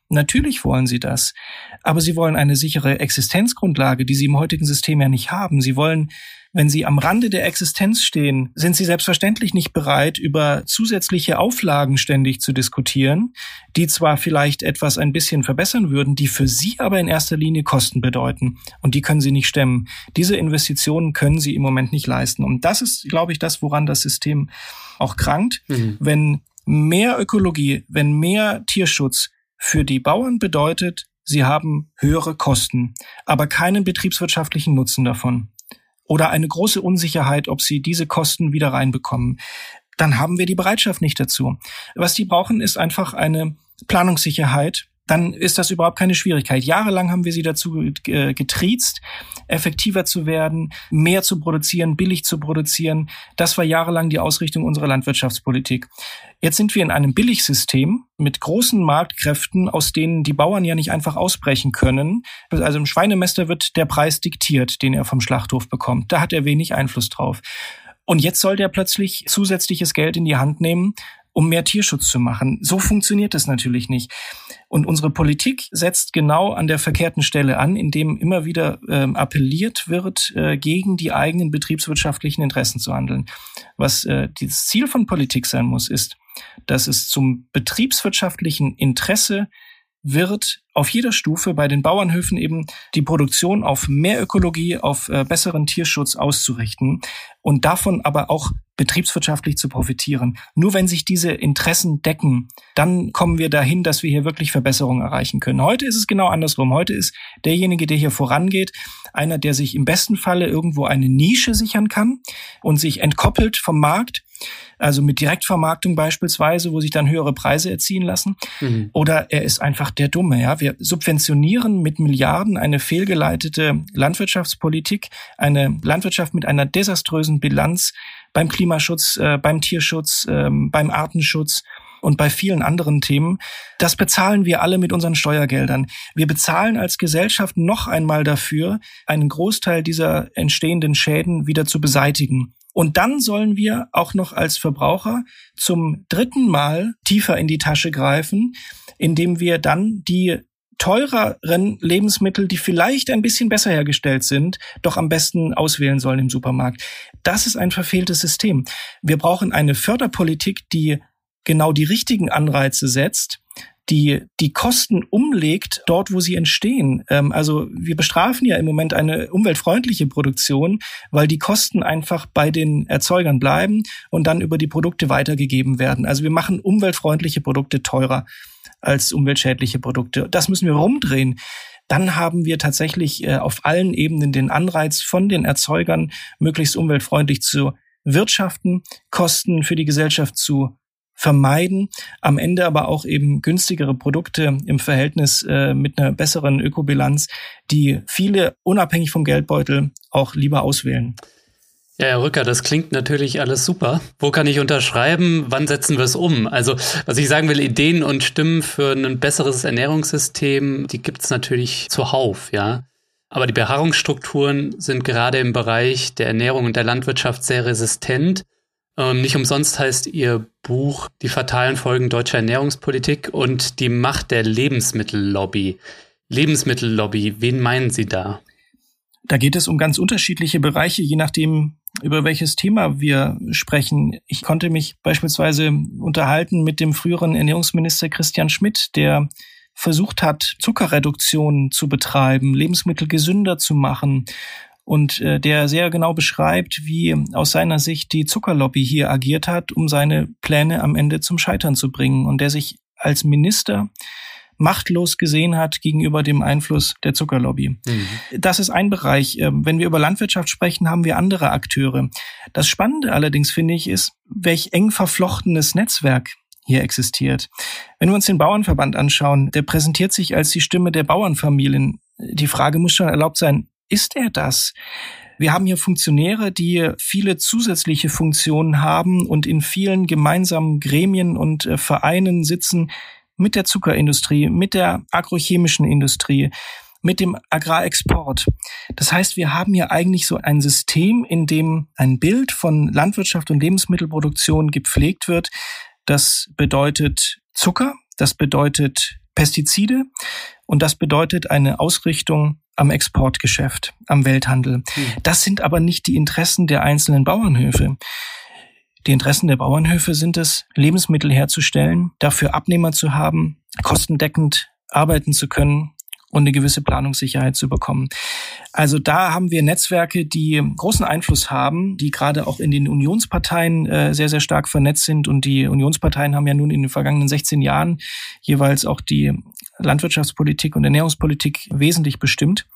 Natürlich wollen sie das. Aber sie wollen eine sichere Existenzgrundlage, die sie im heutigen System ja nicht haben. Sie wollen wenn sie am Rande der Existenz stehen, sind sie selbstverständlich nicht bereit, über zusätzliche Auflagen ständig zu diskutieren, die zwar vielleicht etwas ein bisschen verbessern würden, die für sie aber in erster Linie Kosten bedeuten. Und die können sie nicht stemmen. Diese Investitionen können sie im Moment nicht leisten. Und das ist, glaube ich, das, woran das System auch krankt. Mhm. Wenn mehr Ökologie, wenn mehr Tierschutz für die Bauern bedeutet, sie haben höhere Kosten, aber keinen betriebswirtschaftlichen Nutzen davon oder eine große Unsicherheit, ob sie diese Kosten wieder reinbekommen, dann haben wir die Bereitschaft nicht dazu. Was die brauchen, ist einfach eine Planungssicherheit, dann ist das überhaupt keine Schwierigkeit. Jahrelang haben wir sie dazu getriezt, effektiver zu werden, mehr zu produzieren, billig zu produzieren. Das war jahrelang die Ausrichtung unserer Landwirtschaftspolitik. Jetzt sind wir in einem Billigsystem mit großen Marktkräften, aus denen die Bauern ja nicht einfach ausbrechen können. Also im Schweinemester wird der Preis diktiert, den er vom Schlachthof bekommt. Da hat er wenig Einfluss drauf. Und jetzt soll der plötzlich zusätzliches Geld in die Hand nehmen, um mehr Tierschutz zu machen. So funktioniert das natürlich nicht. Und unsere Politik setzt genau an der verkehrten Stelle an, indem immer wieder äh, appelliert wird, äh, gegen die eigenen betriebswirtschaftlichen Interessen zu handeln. Was äh, das Ziel von Politik sein muss, ist, dass es zum betriebswirtschaftlichen Interesse wird auf jeder Stufe bei den Bauernhöfen eben die Produktion auf mehr Ökologie, auf äh, besseren Tierschutz auszurichten und davon aber auch betriebswirtschaftlich zu profitieren. Nur wenn sich diese Interessen decken, dann kommen wir dahin, dass wir hier wirklich Verbesserungen erreichen können. Heute ist es genau andersrum. Heute ist derjenige, der hier vorangeht, einer, der sich im besten Falle irgendwo eine Nische sichern kann und sich entkoppelt vom Markt also mit Direktvermarktung beispielsweise, wo sich dann höhere Preise erzielen lassen. Mhm. Oder er ist einfach der Dumme. Ja, wir subventionieren mit Milliarden eine fehlgeleitete Landwirtschaftspolitik, eine Landwirtschaft mit einer desaströsen Bilanz beim Klimaschutz, äh, beim Tierschutz, äh, beim Artenschutz und bei vielen anderen Themen. Das bezahlen wir alle mit unseren Steuergeldern. Wir bezahlen als Gesellschaft noch einmal dafür, einen Großteil dieser entstehenden Schäden wieder zu beseitigen. Und dann sollen wir auch noch als Verbraucher zum dritten Mal tiefer in die Tasche greifen, indem wir dann die teureren Lebensmittel, die vielleicht ein bisschen besser hergestellt sind, doch am besten auswählen sollen im Supermarkt. Das ist ein verfehltes System. Wir brauchen eine Förderpolitik, die genau die richtigen Anreize setzt, die die Kosten umlegt dort, wo sie entstehen. Ähm, also wir bestrafen ja im Moment eine umweltfreundliche Produktion, weil die Kosten einfach bei den Erzeugern bleiben und dann über die Produkte weitergegeben werden. Also wir machen umweltfreundliche Produkte teurer als umweltschädliche Produkte. Das müssen wir rumdrehen dann haben wir tatsächlich äh, auf allen Ebenen den Anreiz von den Erzeugern, möglichst umweltfreundlich zu wirtschaften, Kosten für die Gesellschaft zu vermeiden, am Ende aber auch eben günstigere Produkte im Verhältnis äh, mit einer besseren Ökobilanz, die viele unabhängig vom Geldbeutel auch lieber auswählen. Ja, Herr Rücker, das klingt natürlich alles super. Wo kann ich unterschreiben? Wann setzen wir es um? Also, was ich sagen will, Ideen und Stimmen für ein besseres Ernährungssystem, die gibt's natürlich zuhauf, ja. Aber die Beharrungsstrukturen sind gerade im Bereich der Ernährung und der Landwirtschaft sehr resistent. Ähm, nicht umsonst heißt Ihr Buch Die fatalen Folgen deutscher Ernährungspolitik und die Macht der Lebensmittellobby. Lebensmittellobby, wen meinen Sie da? Da geht es um ganz unterschiedliche Bereiche, je nachdem, über welches Thema wir sprechen. Ich konnte mich beispielsweise unterhalten mit dem früheren Ernährungsminister Christian Schmidt, der versucht hat, Zuckerreduktion zu betreiben, Lebensmittel gesünder zu machen und äh, der sehr genau beschreibt, wie aus seiner Sicht die Zuckerlobby hier agiert hat, um seine Pläne am Ende zum Scheitern zu bringen und der sich als Minister machtlos gesehen hat gegenüber dem Einfluss der Zuckerlobby. Mhm. Das ist ein Bereich. Ähm, wenn wir über Landwirtschaft sprechen, haben wir andere Akteure. Das Spannende allerdings finde ich ist, welch eng verflochtenes Netzwerk hier existiert. Wenn wir uns den Bauernverband anschauen, der präsentiert sich als die Stimme der Bauernfamilien. Die Frage muss schon erlaubt sein, ist er das? Wir haben hier Funktionäre, die viele zusätzliche Funktionen haben und in vielen gemeinsamen Gremien und äh, Vereinen sitzen mit der Zuckerindustrie, mit der agrochemischen Industrie, mit dem Agrarexport. Das heißt, wir haben hier eigentlich so ein System, in dem ein Bild von Landwirtschaft und Lebensmittelproduktion gepflegt wird. Das bedeutet Zucker, das bedeutet Pestizide und das bedeutet eine Ausrichtung am Exportgeschäft, am Welthandel. Hm. Das sind aber nicht die Interessen der einzelnen Bauernhöfe. Die Interessen der Bauernhöfe sind es, Lebensmittel herzustellen, dafür Abnehmer zu haben, kostendeckend arbeiten zu können und eine gewisse Planungssicherheit zu bekommen. Also da haben wir Netzwerke, die großen Einfluss haben, die gerade auch in den Unionsparteien äh, sehr, sehr stark vernetzt sind. Und die Unionsparteien haben ja nun in den vergangenen 16 Jahren jeweils auch die Landwirtschaftspolitik und Ernährungspolitik wesentlich bestimmt.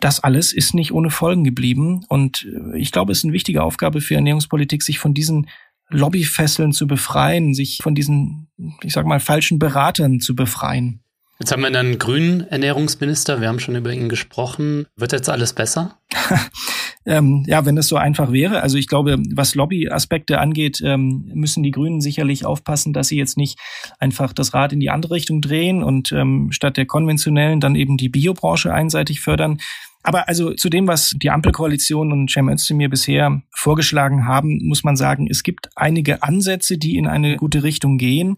Das alles ist nicht ohne Folgen geblieben. Und äh, ich glaube, es ist eine wichtige Aufgabe für Ernährungspolitik, sich von diesen Lobbyfesseln zu befreien, sich von diesen, ich sag mal, falschen Beratern zu befreien. Jetzt haben wir einen grünen Ernährungsminister, wir haben schon über ihn gesprochen. Wird jetzt alles besser? Ähm, ja, wenn es so einfach wäre. Also ich glaube, was Lobbyaspekte angeht, ähm, müssen die Grünen sicherlich aufpassen, dass sie jetzt nicht einfach das Rad in die andere Richtung drehen und ähm, statt der konventionellen dann eben die Biobranche einseitig fördern. Aber also zu dem, was die Ampelkoalition und Cem Özdemir bisher vorgeschlagen haben, muss man sagen, es gibt einige Ansätze, die in eine gute Richtung gehen.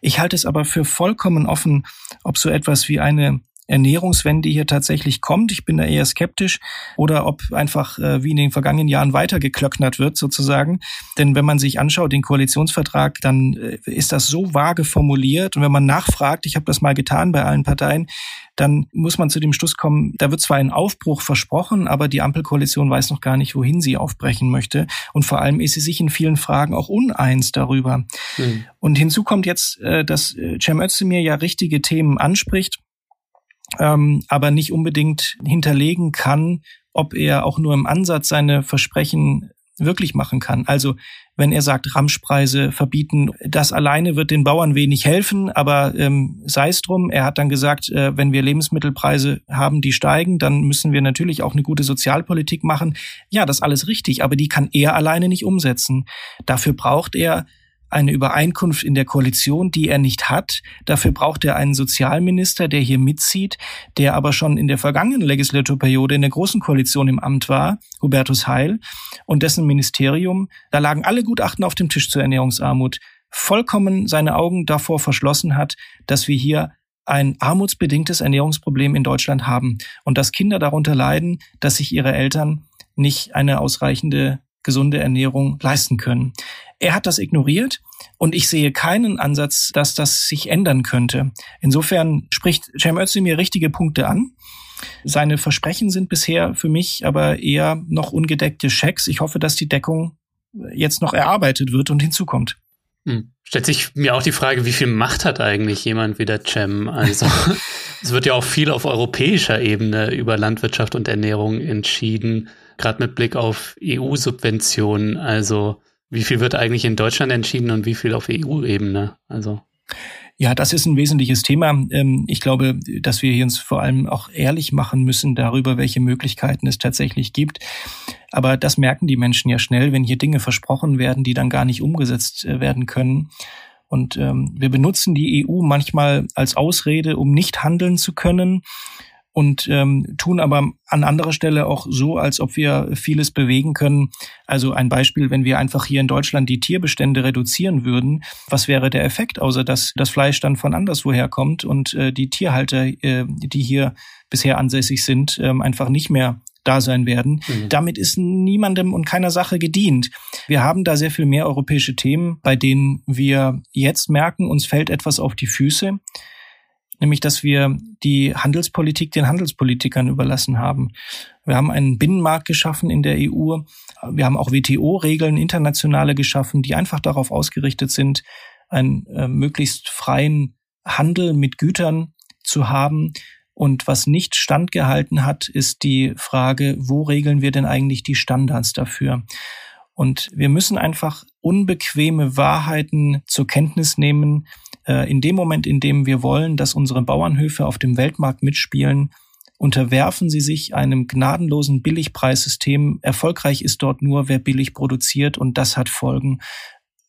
Ich halte es aber für vollkommen offen, ob so etwas wie eine Ernährungswende hier tatsächlich kommt. Ich bin da eher skeptisch. Oder ob einfach äh, wie in den vergangenen Jahren weitergeklöcknert wird sozusagen. Denn wenn man sich anschaut, den Koalitionsvertrag, dann äh, ist das so vage formuliert. Und wenn man nachfragt, ich habe das mal getan bei allen Parteien, dann muss man zu dem Schluss kommen, da wird zwar ein Aufbruch versprochen, aber die Ampelkoalition weiß noch gar nicht, wohin sie aufbrechen möchte. Und vor allem ist sie sich in vielen Fragen auch uneins darüber. Mhm. Und hinzu kommt jetzt, äh, dass äh, Cem Özdemir ja richtige Themen anspricht ähm, aber nicht unbedingt hinterlegen kann, ob er auch nur im Ansatz seine Versprechen wirklich machen kann. Also wenn er sagt, Ramschpreise verbieten, das alleine wird den Bauern wenig helfen, aber ähm, sei es drum. Er hat dann gesagt, äh, wenn wir Lebensmittelpreise haben, die steigen, dann müssen wir natürlich auch eine gute Sozialpolitik machen. Ja, das alles richtig, aber die kann er alleine nicht umsetzen. Dafür braucht er eine Übereinkunft in der Koalition, die er nicht hat. Dafür braucht er einen Sozialminister, der hier mitzieht, der aber schon in der vergangenen Legislaturperiode in der Großen Koalition im Amt war, Hubertus Heil, und dessen Ministerium, da lagen alle Gutachten auf dem Tisch zur Ernährungsarmut, vollkommen seine Augen davor verschlossen hat, dass wir hier ein armutsbedingtes Ernährungsproblem in Deutschland haben und dass Kinder darunter leiden, dass sich ihre Eltern nicht eine ausreichende gesunde Ernährung leisten können. Er hat das ignoriert und ich sehe keinen Ansatz, dass das sich ändern könnte. Insofern spricht Cem Özdemir richtige Punkte an. Seine Versprechen sind bisher für mich aber eher noch ungedeckte Schecks. Ich hoffe, dass die Deckung jetzt noch erarbeitet wird und hinzukommt. Hm. Stellt sich mir auch die Frage, wie viel Macht hat eigentlich jemand wie der Cem? Also es wird ja auch viel auf europäischer Ebene über Landwirtschaft und Ernährung entschieden, gerade mit Blick auf EU-Subventionen. Also wie viel wird eigentlich in Deutschland entschieden und wie viel auf EU-Ebene? Also. Ja, das ist ein wesentliches Thema. Ähm, ich glaube, dass wir uns vor allem auch ehrlich machen müssen darüber, welche Möglichkeiten es tatsächlich gibt. Aber das merken die Menschen ja schnell, wenn hier Dinge versprochen werden, die dann gar nicht umgesetzt äh, werden können. Und ähm, wir benutzen die EU manchmal als Ausrede, um nicht handeln zu können und ähm, tun aber an anderer Stelle auch so, als ob wir vieles bewegen können. Also ein Beispiel, wenn wir einfach hier in Deutschland die Tierbestände reduzieren würden, was wäre der Effekt, außer dass das Fleisch dann von anderswoher kommt und äh, die Tierhalter, äh, die hier bisher ansässig sind, äh, einfach nicht mehr da sein werden. Mhm. Damit ist niemandem und keiner Sache gedient. Wir haben da sehr viel mehr europäische Themen, bei denen wir jetzt merken, uns fällt etwas auf die Füße nämlich dass wir die Handelspolitik den Handelspolitikern überlassen haben. Wir haben einen Binnenmarkt geschaffen in der EU. Wir haben auch WTO-Regeln, internationale geschaffen, die einfach darauf ausgerichtet sind, einen äh, möglichst freien Handel mit Gütern zu haben. Und was nicht standgehalten hat, ist die Frage, wo regeln wir denn eigentlich die Standards dafür? Und wir müssen einfach unbequeme Wahrheiten zur Kenntnis nehmen, in dem Moment, in dem wir wollen, dass unsere Bauernhöfe auf dem Weltmarkt mitspielen, unterwerfen sie sich einem gnadenlosen Billigpreissystem. Erfolgreich ist dort nur, wer billig produziert und das hat Folgen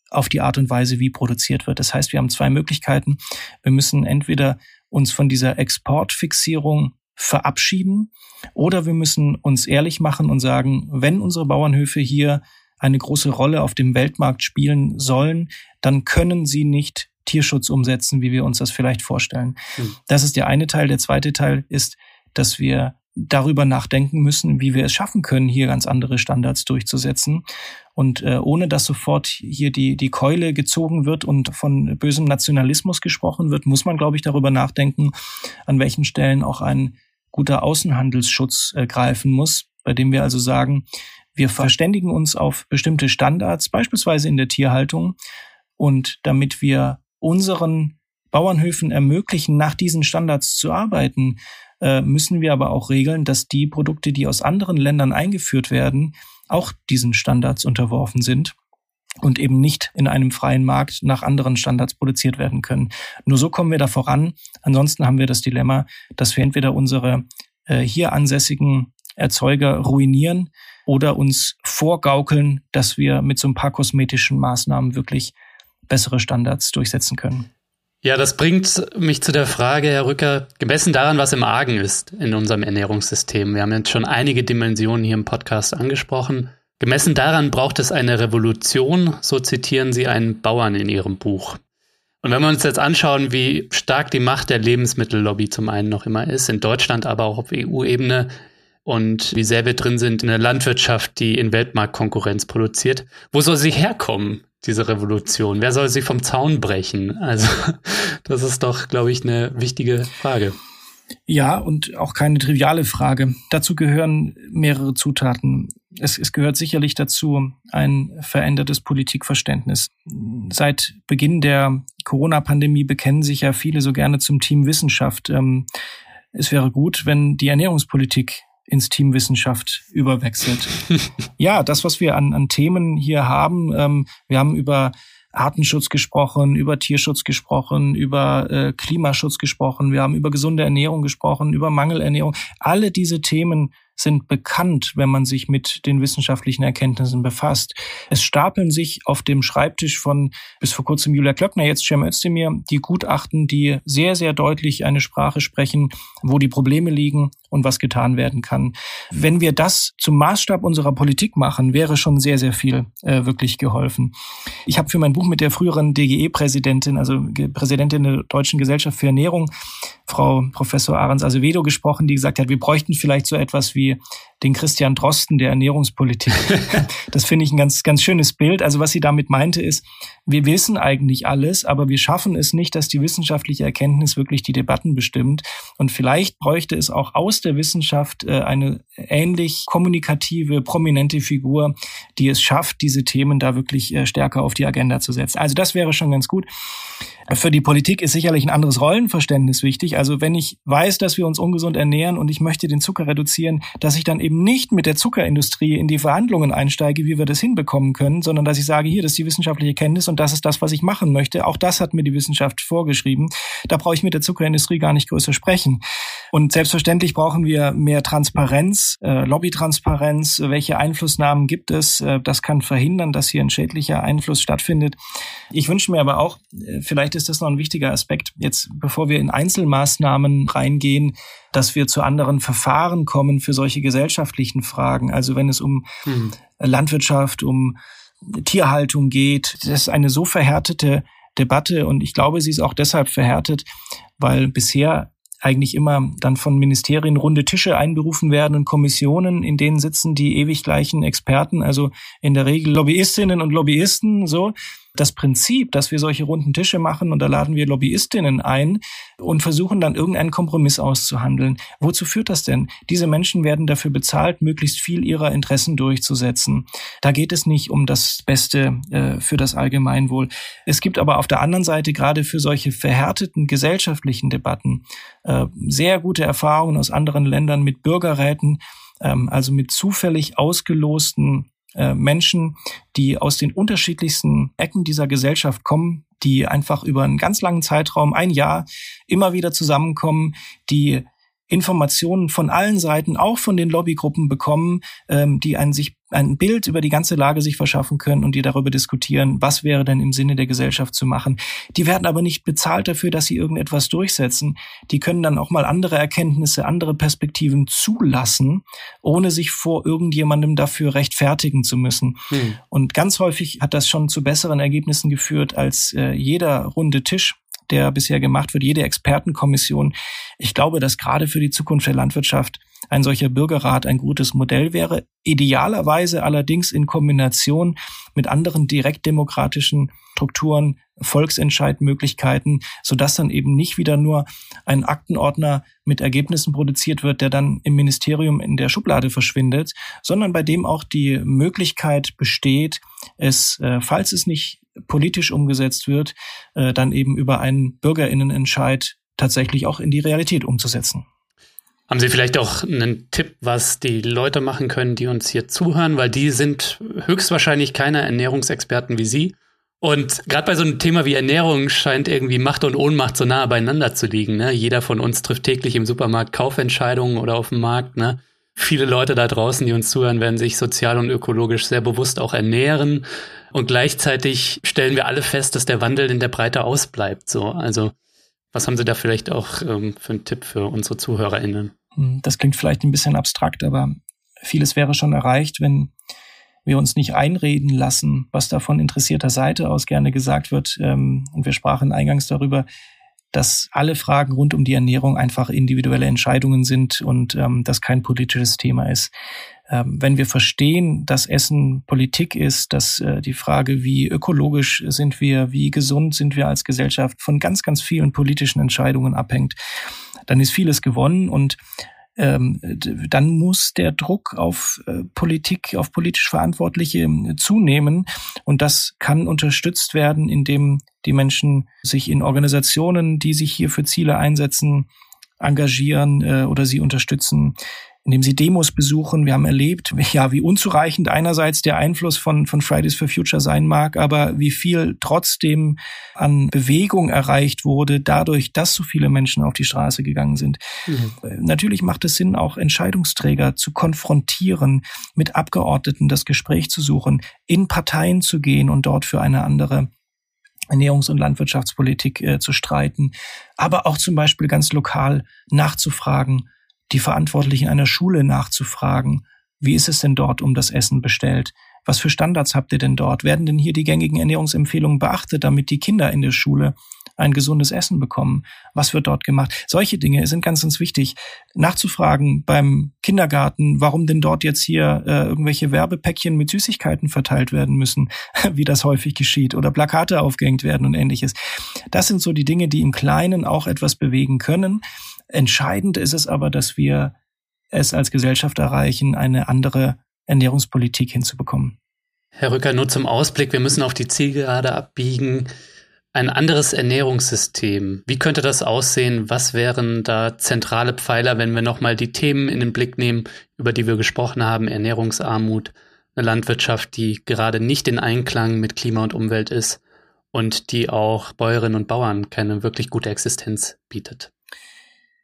auf die Art und Weise, wie produziert wird. Das heißt, wir haben zwei Möglichkeiten. Wir müssen entweder uns von dieser Exportfixierung verabschieden oder wir müssen uns ehrlich machen und sagen, wenn unsere Bauernhöfe hier eine große Rolle auf dem Weltmarkt spielen sollen, dann können sie nicht Tierschutz umsetzen, wie wir uns das vielleicht vorstellen. Mhm. Das ist der eine Teil. Der zweite Teil ist, dass wir darüber nachdenken müssen, wie wir es schaffen können, hier ganz andere Standards durchzusetzen. Und äh, ohne dass sofort hier die, die Keule gezogen wird und von bösem Nationalismus gesprochen wird, muss man, glaube ich, darüber nachdenken, an welchen Stellen auch ein guter Außenhandelsschutz äh, greifen muss, bei dem wir also sagen, wir verständigen uns auf bestimmte Standards, beispielsweise in der Tierhaltung. Und damit wir unseren Bauernhöfen ermöglichen, nach diesen Standards zu arbeiten, äh, müssen wir aber auch regeln, dass die Produkte, die aus anderen Ländern eingeführt werden, auch diesen Standards unterworfen sind und eben nicht in einem freien Markt nach anderen Standards produziert werden können. Nur so kommen wir da voran. Ansonsten haben wir das Dilemma, dass wir entweder unsere äh, hier ansässigen Erzeuger ruinieren oder uns vorgaukeln, dass wir mit so ein paar kosmetischen Maßnahmen wirklich bessere Standards durchsetzen können. Ja, das bringt mich zu der Frage, Herr Rücker, gemessen daran, was im Argen ist in unserem Ernährungssystem. Wir haben jetzt schon einige Dimensionen hier im Podcast angesprochen. Gemessen daran braucht es eine Revolution, so zitieren Sie einen Bauern in Ihrem Buch. Und wenn wir uns jetzt anschauen, wie stark die Macht der Lebensmittellobby zum einen noch immer ist, in Deutschland, aber auch auf EU-Ebene, und wie sehr wir drin sind in der Landwirtschaft, die in Weltmarktkonkurrenz produziert, wo soll sie herkommen, diese Revolution? Wer soll sie vom Zaun brechen? Also, das ist doch, glaube ich, eine wichtige Frage. Ja, und auch keine triviale Frage. Dazu gehören mehrere Zutaten. Es, es, gehört sicherlich dazu ein verändertes Politikverständnis. Seit Beginn der Corona-Pandemie bekennen sich ja viele so gerne zum Team Wissenschaft. Ähm, es wäre gut, wenn die Ernährungspolitik ins Team Wissenschaft überwechselt. ja, das, was wir an, an Themen hier haben, ähm, wir haben über Artenschutz gesprochen, über Tierschutz gesprochen, über äh, Klimaschutz gesprochen, wir haben über gesunde Ernährung gesprochen, über Mangelernährung. Alle diese Themen sind bekannt, wenn man sich mit den wissenschaftlichen Erkenntnissen befasst. Es stapeln sich auf dem Schreibtisch von bis vor kurzem Julia Klöckner, jetzt Cem Özdemir, die Gutachten, die sehr, sehr deutlich eine Sprache sprechen, wo die Probleme liegen und was getan werden kann. Wenn wir das zum Maßstab unserer Politik machen, wäre schon sehr, sehr viel äh, wirklich geholfen. Ich habe für mein Buch mit der früheren DGE-Präsidentin, also Präsidentin der Deutschen Gesellschaft für Ernährung, Frau Professor Ahrens Azevedo gesprochen, die gesagt hat, wir bräuchten vielleicht so etwas wie den Christian Drosten der Ernährungspolitik. das finde ich ein ganz, ganz schönes Bild. Also was sie damit meinte ist, wir wissen eigentlich alles, aber wir schaffen es nicht, dass die wissenschaftliche Erkenntnis wirklich die Debatten bestimmt. Und vielleicht bräuchte es auch aus der Wissenschaft äh, eine ähnlich kommunikative, prominente Figur, die es schafft, diese Themen da wirklich äh, stärker auf die Agenda zu setzen. Also das wäre schon ganz gut. Für die Politik ist sicherlich ein anderes Rollenverständnis wichtig. Also wenn ich weiß, dass wir uns ungesund ernähren und ich möchte den Zucker reduzieren, dass ich dann eben nicht mit der Zuckerindustrie in die Verhandlungen einsteige, wie wir das hinbekommen können, sondern dass ich sage, hier, das ist die wissenschaftliche Kenntnis und das ist das, was ich machen möchte. Auch das hat mir die Wissenschaft vorgeschrieben. Da brauche ich mit der Zuckerindustrie gar nicht größer sprechen. Und selbstverständlich brauchen wir mehr Transparenz, äh, Lobbytransparenz. Welche Einflussnahmen gibt es? Äh, das kann verhindern, dass hier ein schädlicher Einfluss stattfindet. Ich wünsche mir aber auch, äh, vielleicht ist das noch ein wichtiger Aspekt, jetzt bevor wir in Einzelmaßnahmen reingehen, dass wir zu anderen Verfahren kommen für solche gesellschaftlichen Fragen. Also wenn es um mhm. Landwirtschaft, um Tierhaltung geht, das ist eine so verhärtete Debatte und ich glaube, sie ist auch deshalb verhärtet, weil bisher eigentlich immer dann von Ministerien runde Tische einberufen werden und Kommissionen, in denen sitzen die ewig gleichen Experten, also in der Regel Lobbyistinnen und Lobbyisten, so das Prinzip, dass wir solche runden Tische machen und da laden wir Lobbyistinnen ein und versuchen dann irgendeinen Kompromiss auszuhandeln. Wozu führt das denn? Diese Menschen werden dafür bezahlt, möglichst viel ihrer Interessen durchzusetzen. Da geht es nicht um das Beste äh, für das Allgemeinwohl. Es gibt aber auf der anderen Seite gerade für solche verhärteten gesellschaftlichen Debatten äh, sehr gute Erfahrungen aus anderen Ländern mit Bürgerräten, ähm, also mit zufällig ausgelosten äh, Menschen, die aus den unterschiedlichsten Ecken dieser Gesellschaft kommen, die einfach über einen ganz langen Zeitraum, ein Jahr, immer wieder zusammenkommen, die Informationen von allen Seiten, auch von den Lobbygruppen bekommen, ähm, die ein, sich, ein Bild über die ganze Lage sich verschaffen können und die darüber diskutieren, was wäre denn im Sinne der Gesellschaft zu machen. Die werden aber nicht bezahlt dafür, dass sie irgendetwas durchsetzen. Die können dann auch mal andere Erkenntnisse, andere Perspektiven zulassen, ohne sich vor irgendjemandem dafür rechtfertigen zu müssen. Hm. Und ganz häufig hat das schon zu besseren Ergebnissen geführt als äh, jeder runde Tisch der bisher gemacht wird, jede Expertenkommission. Ich glaube, dass gerade für die Zukunft der Landwirtschaft ein solcher Bürgerrat ein gutes Modell wäre. Idealerweise allerdings in Kombination mit anderen direktdemokratischen Strukturen, Volksentscheidmöglichkeiten, sodass dann eben nicht wieder nur ein Aktenordner mit Ergebnissen produziert wird, der dann im Ministerium in der Schublade verschwindet, sondern bei dem auch die Möglichkeit besteht, es, äh, falls es nicht politisch umgesetzt wird, äh, dann eben über einen Bürgerinnenentscheid tatsächlich auch in die Realität umzusetzen. Haben Sie vielleicht auch einen Tipp, was die Leute machen können, die uns hier zuhören, weil die sind höchstwahrscheinlich keine Ernährungsexperten wie Sie. Und gerade bei so einem Thema wie Ernährung scheint irgendwie Macht und Ohnmacht so nah beieinander zu liegen. Ne? Jeder von uns trifft täglich im Supermarkt Kaufentscheidungen oder auf dem Markt. Ne? Viele Leute da draußen, die uns zuhören, werden sich sozial und ökologisch sehr bewusst auch ernähren. Und gleichzeitig stellen wir alle fest, dass der Wandel in der Breite ausbleibt. So, also was haben Sie da vielleicht auch ähm, für einen Tipp für unsere ZuhörerInnen? Hm, das klingt vielleicht ein bisschen abstrakt, aber vieles wäre schon erreicht, wenn wir uns nicht einreden lassen, was da von interessierter Seite aus gerne gesagt wird. Ähm, und wir sprachen eingangs darüber, dass alle Fragen rund um die Ernährung einfach individuelle Entscheidungen sind und ähm, das kein politisches Thema ist. Ähm, wenn wir verstehen, dass Essen Politik ist, dass äh, die Frage, wie ökologisch sind wir, wie gesund sind wir als Gesellschaft, von ganz, ganz vielen politischen Entscheidungen abhängt, dann ist vieles gewonnen und ähm, dann muss der Druck auf äh, Politik, auf politisch Verantwortliche ähm, zunehmen. Und das kann unterstützt werden, indem die Menschen sich in Organisationen, die sich hier für Ziele einsetzen, engagieren äh, oder sie unterstützen indem sie Demos besuchen. Wir haben erlebt, ja, wie unzureichend einerseits der Einfluss von, von Fridays for Future sein mag, aber wie viel trotzdem an Bewegung erreicht wurde, dadurch, dass so viele Menschen auf die Straße gegangen sind. Mhm. Äh, natürlich macht es Sinn, auch Entscheidungsträger zu konfrontieren, mit Abgeordneten das Gespräch zu suchen, in Parteien zu gehen und dort für eine andere Ernährungs- und Landwirtschaftspolitik äh, zu streiten, aber auch zum Beispiel ganz lokal nachzufragen, die Verantwortlichen einer Schule nachzufragen, wie ist es denn dort um das Essen bestellt? Was für Standards habt ihr denn dort? Werden denn hier die gängigen Ernährungsempfehlungen beachtet, damit die Kinder in der Schule ein gesundes Essen bekommen? Was wird dort gemacht? Solche Dinge sind ganz, ganz wichtig. Nachzufragen beim Kindergarten, warum denn dort jetzt hier äh, irgendwelche Werbepäckchen mit Süßigkeiten verteilt werden müssen, wie das häufig geschieht, oder Plakate aufgehängt werden und ähnliches. Das sind so die Dinge, die im Kleinen auch etwas bewegen können. Entscheidend ist es aber, dass wir es als Gesellschaft erreichen, eine andere Ernährungspolitik hinzubekommen. Herr Rücker, nur zum Ausblick, wir müssen auf die Zielgerade abbiegen. Ein anderes Ernährungssystem. Wie könnte das aussehen? Was wären da zentrale Pfeiler, wenn wir nochmal die Themen in den Blick nehmen, über die wir gesprochen haben? Ernährungsarmut, eine Landwirtschaft, die gerade nicht in Einklang mit Klima und Umwelt ist und die auch Bäuerinnen und Bauern keine wirklich gute Existenz bietet.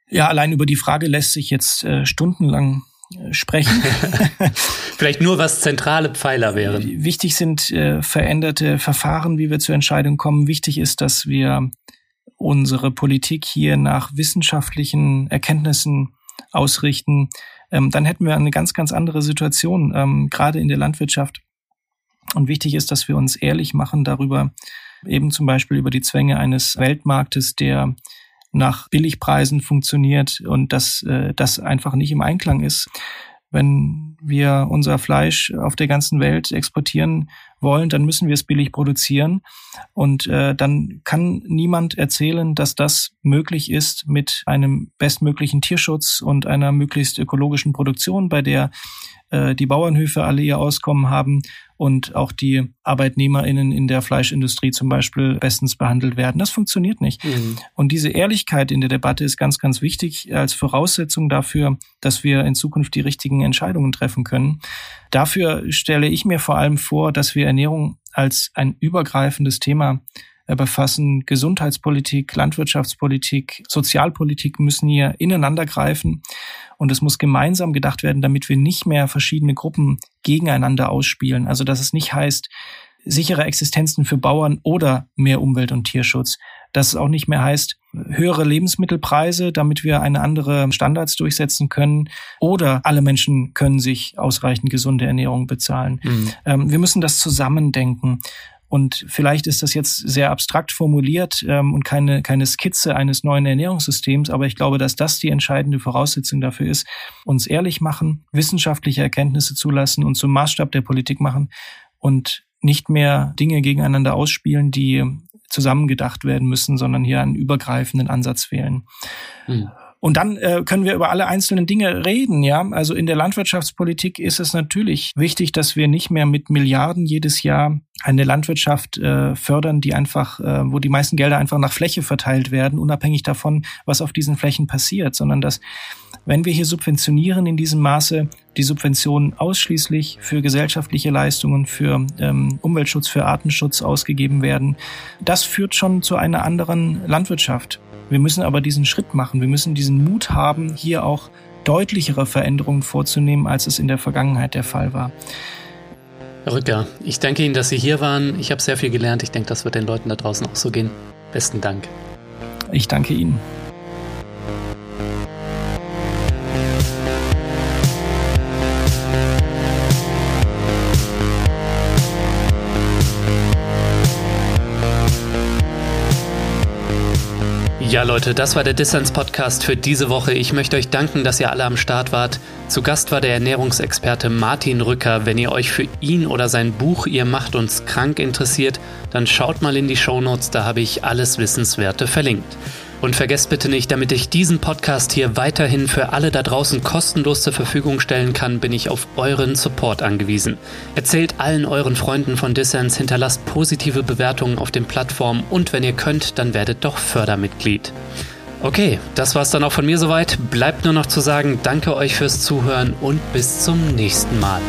Ja, allein über die Frage lässt sich jetzt äh, stundenlang sprechen. Vielleicht nur, was zentrale Pfeiler wären. Wichtig sind äh, veränderte Verfahren, wie wir zur Entscheidung kommen. Wichtig ist, dass wir unsere Politik hier nach wissenschaftlichen Erkenntnissen ausrichten. Ähm, dann hätten wir eine ganz, ganz andere Situation, ähm, gerade in der Landwirtschaft. Und wichtig ist, dass wir uns ehrlich machen darüber, eben zum Beispiel über die Zwänge eines Weltmarktes, der nach Billigpreisen funktioniert und dass äh, das einfach nicht im Einklang ist. Wenn wir unser Fleisch auf der ganzen Welt exportieren wollen, dann müssen wir es billig produzieren. Und äh, dann kann niemand erzählen, dass das möglich ist mit einem bestmöglichen Tierschutz und einer möglichst ökologischen Produktion, bei der äh, die Bauernhöfe alle ihr Auskommen haben und auch die ArbeitnehmerInnen in der Fleischindustrie zum Beispiel bestens behandelt werden. Das funktioniert nicht. Mhm. Und diese Ehrlichkeit in der Debatte ist ganz, ganz wichtig als Voraussetzung dafür, dass wir in Zukunft die richtigen Entscheidungen treffen können. Dafür stelle ich mir vor allem vor, dass wir Ernährung als ein übergreifendes Thema befassen. Gesundheitspolitik, Landwirtschaftspolitik, Sozialpolitik müssen hier ineinander greifen und es muss gemeinsam gedacht werden, damit wir nicht mehr verschiedene Gruppen gegeneinander ausspielen. Also dass es nicht heißt, sichere Existenzen für Bauern oder mehr Umwelt- und Tierschutz. Dass es auch nicht mehr heißt, höhere Lebensmittelpreise, damit wir eine andere Standards durchsetzen können. Oder alle Menschen können sich ausreichend gesunde Ernährung bezahlen. Mhm. Ähm, wir müssen das zusammendenken. Und vielleicht ist das jetzt sehr abstrakt formuliert ähm, und keine, keine Skizze eines neuen Ernährungssystems, aber ich glaube, dass das die entscheidende Voraussetzung dafür ist, uns ehrlich machen, wissenschaftliche Erkenntnisse zulassen und zum Maßstab der Politik machen und nicht mehr Dinge gegeneinander ausspielen, die zusammengedacht werden müssen, sondern hier einen übergreifenden Ansatz wählen. Mhm. Und dann äh, können wir über alle einzelnen Dinge reden, ja. Also in der Landwirtschaftspolitik ist es natürlich wichtig, dass wir nicht mehr mit Milliarden jedes Jahr eine Landwirtschaft äh, fördern, die einfach, äh, wo die meisten Gelder einfach nach Fläche verteilt werden, unabhängig davon, was auf diesen Flächen passiert, sondern dass, wenn wir hier subventionieren in diesem Maße, die Subventionen ausschließlich für gesellschaftliche Leistungen, für ähm, Umweltschutz, für Artenschutz ausgegeben werden. Das führt schon zu einer anderen Landwirtschaft. Wir müssen aber diesen Schritt machen. Wir müssen diesen Mut haben, hier auch deutlichere Veränderungen vorzunehmen, als es in der Vergangenheit der Fall war. Herr Rücker, ich danke Ihnen, dass Sie hier waren. Ich habe sehr viel gelernt. Ich denke, das wird den Leuten da draußen auch so gehen. Besten Dank. Ich danke Ihnen. Ja, Leute, das war der Dissens Podcast für diese Woche. Ich möchte euch danken, dass ihr alle am Start wart. Zu Gast war der Ernährungsexperte Martin Rücker. Wenn ihr euch für ihn oder sein Buch Ihr macht uns krank interessiert, dann schaut mal in die Shownotes, da habe ich alles Wissenswerte verlinkt. Und vergesst bitte nicht, damit ich diesen Podcast hier weiterhin für alle da draußen kostenlos zur Verfügung stellen kann, bin ich auf euren Support angewiesen. Erzählt allen euren Freunden von Dissens, hinterlasst positive Bewertungen auf den Plattformen und wenn ihr könnt, dann werdet doch Fördermitglied. Okay, das war's dann auch von mir soweit. Bleibt nur noch zu sagen, danke euch fürs Zuhören und bis zum nächsten Mal.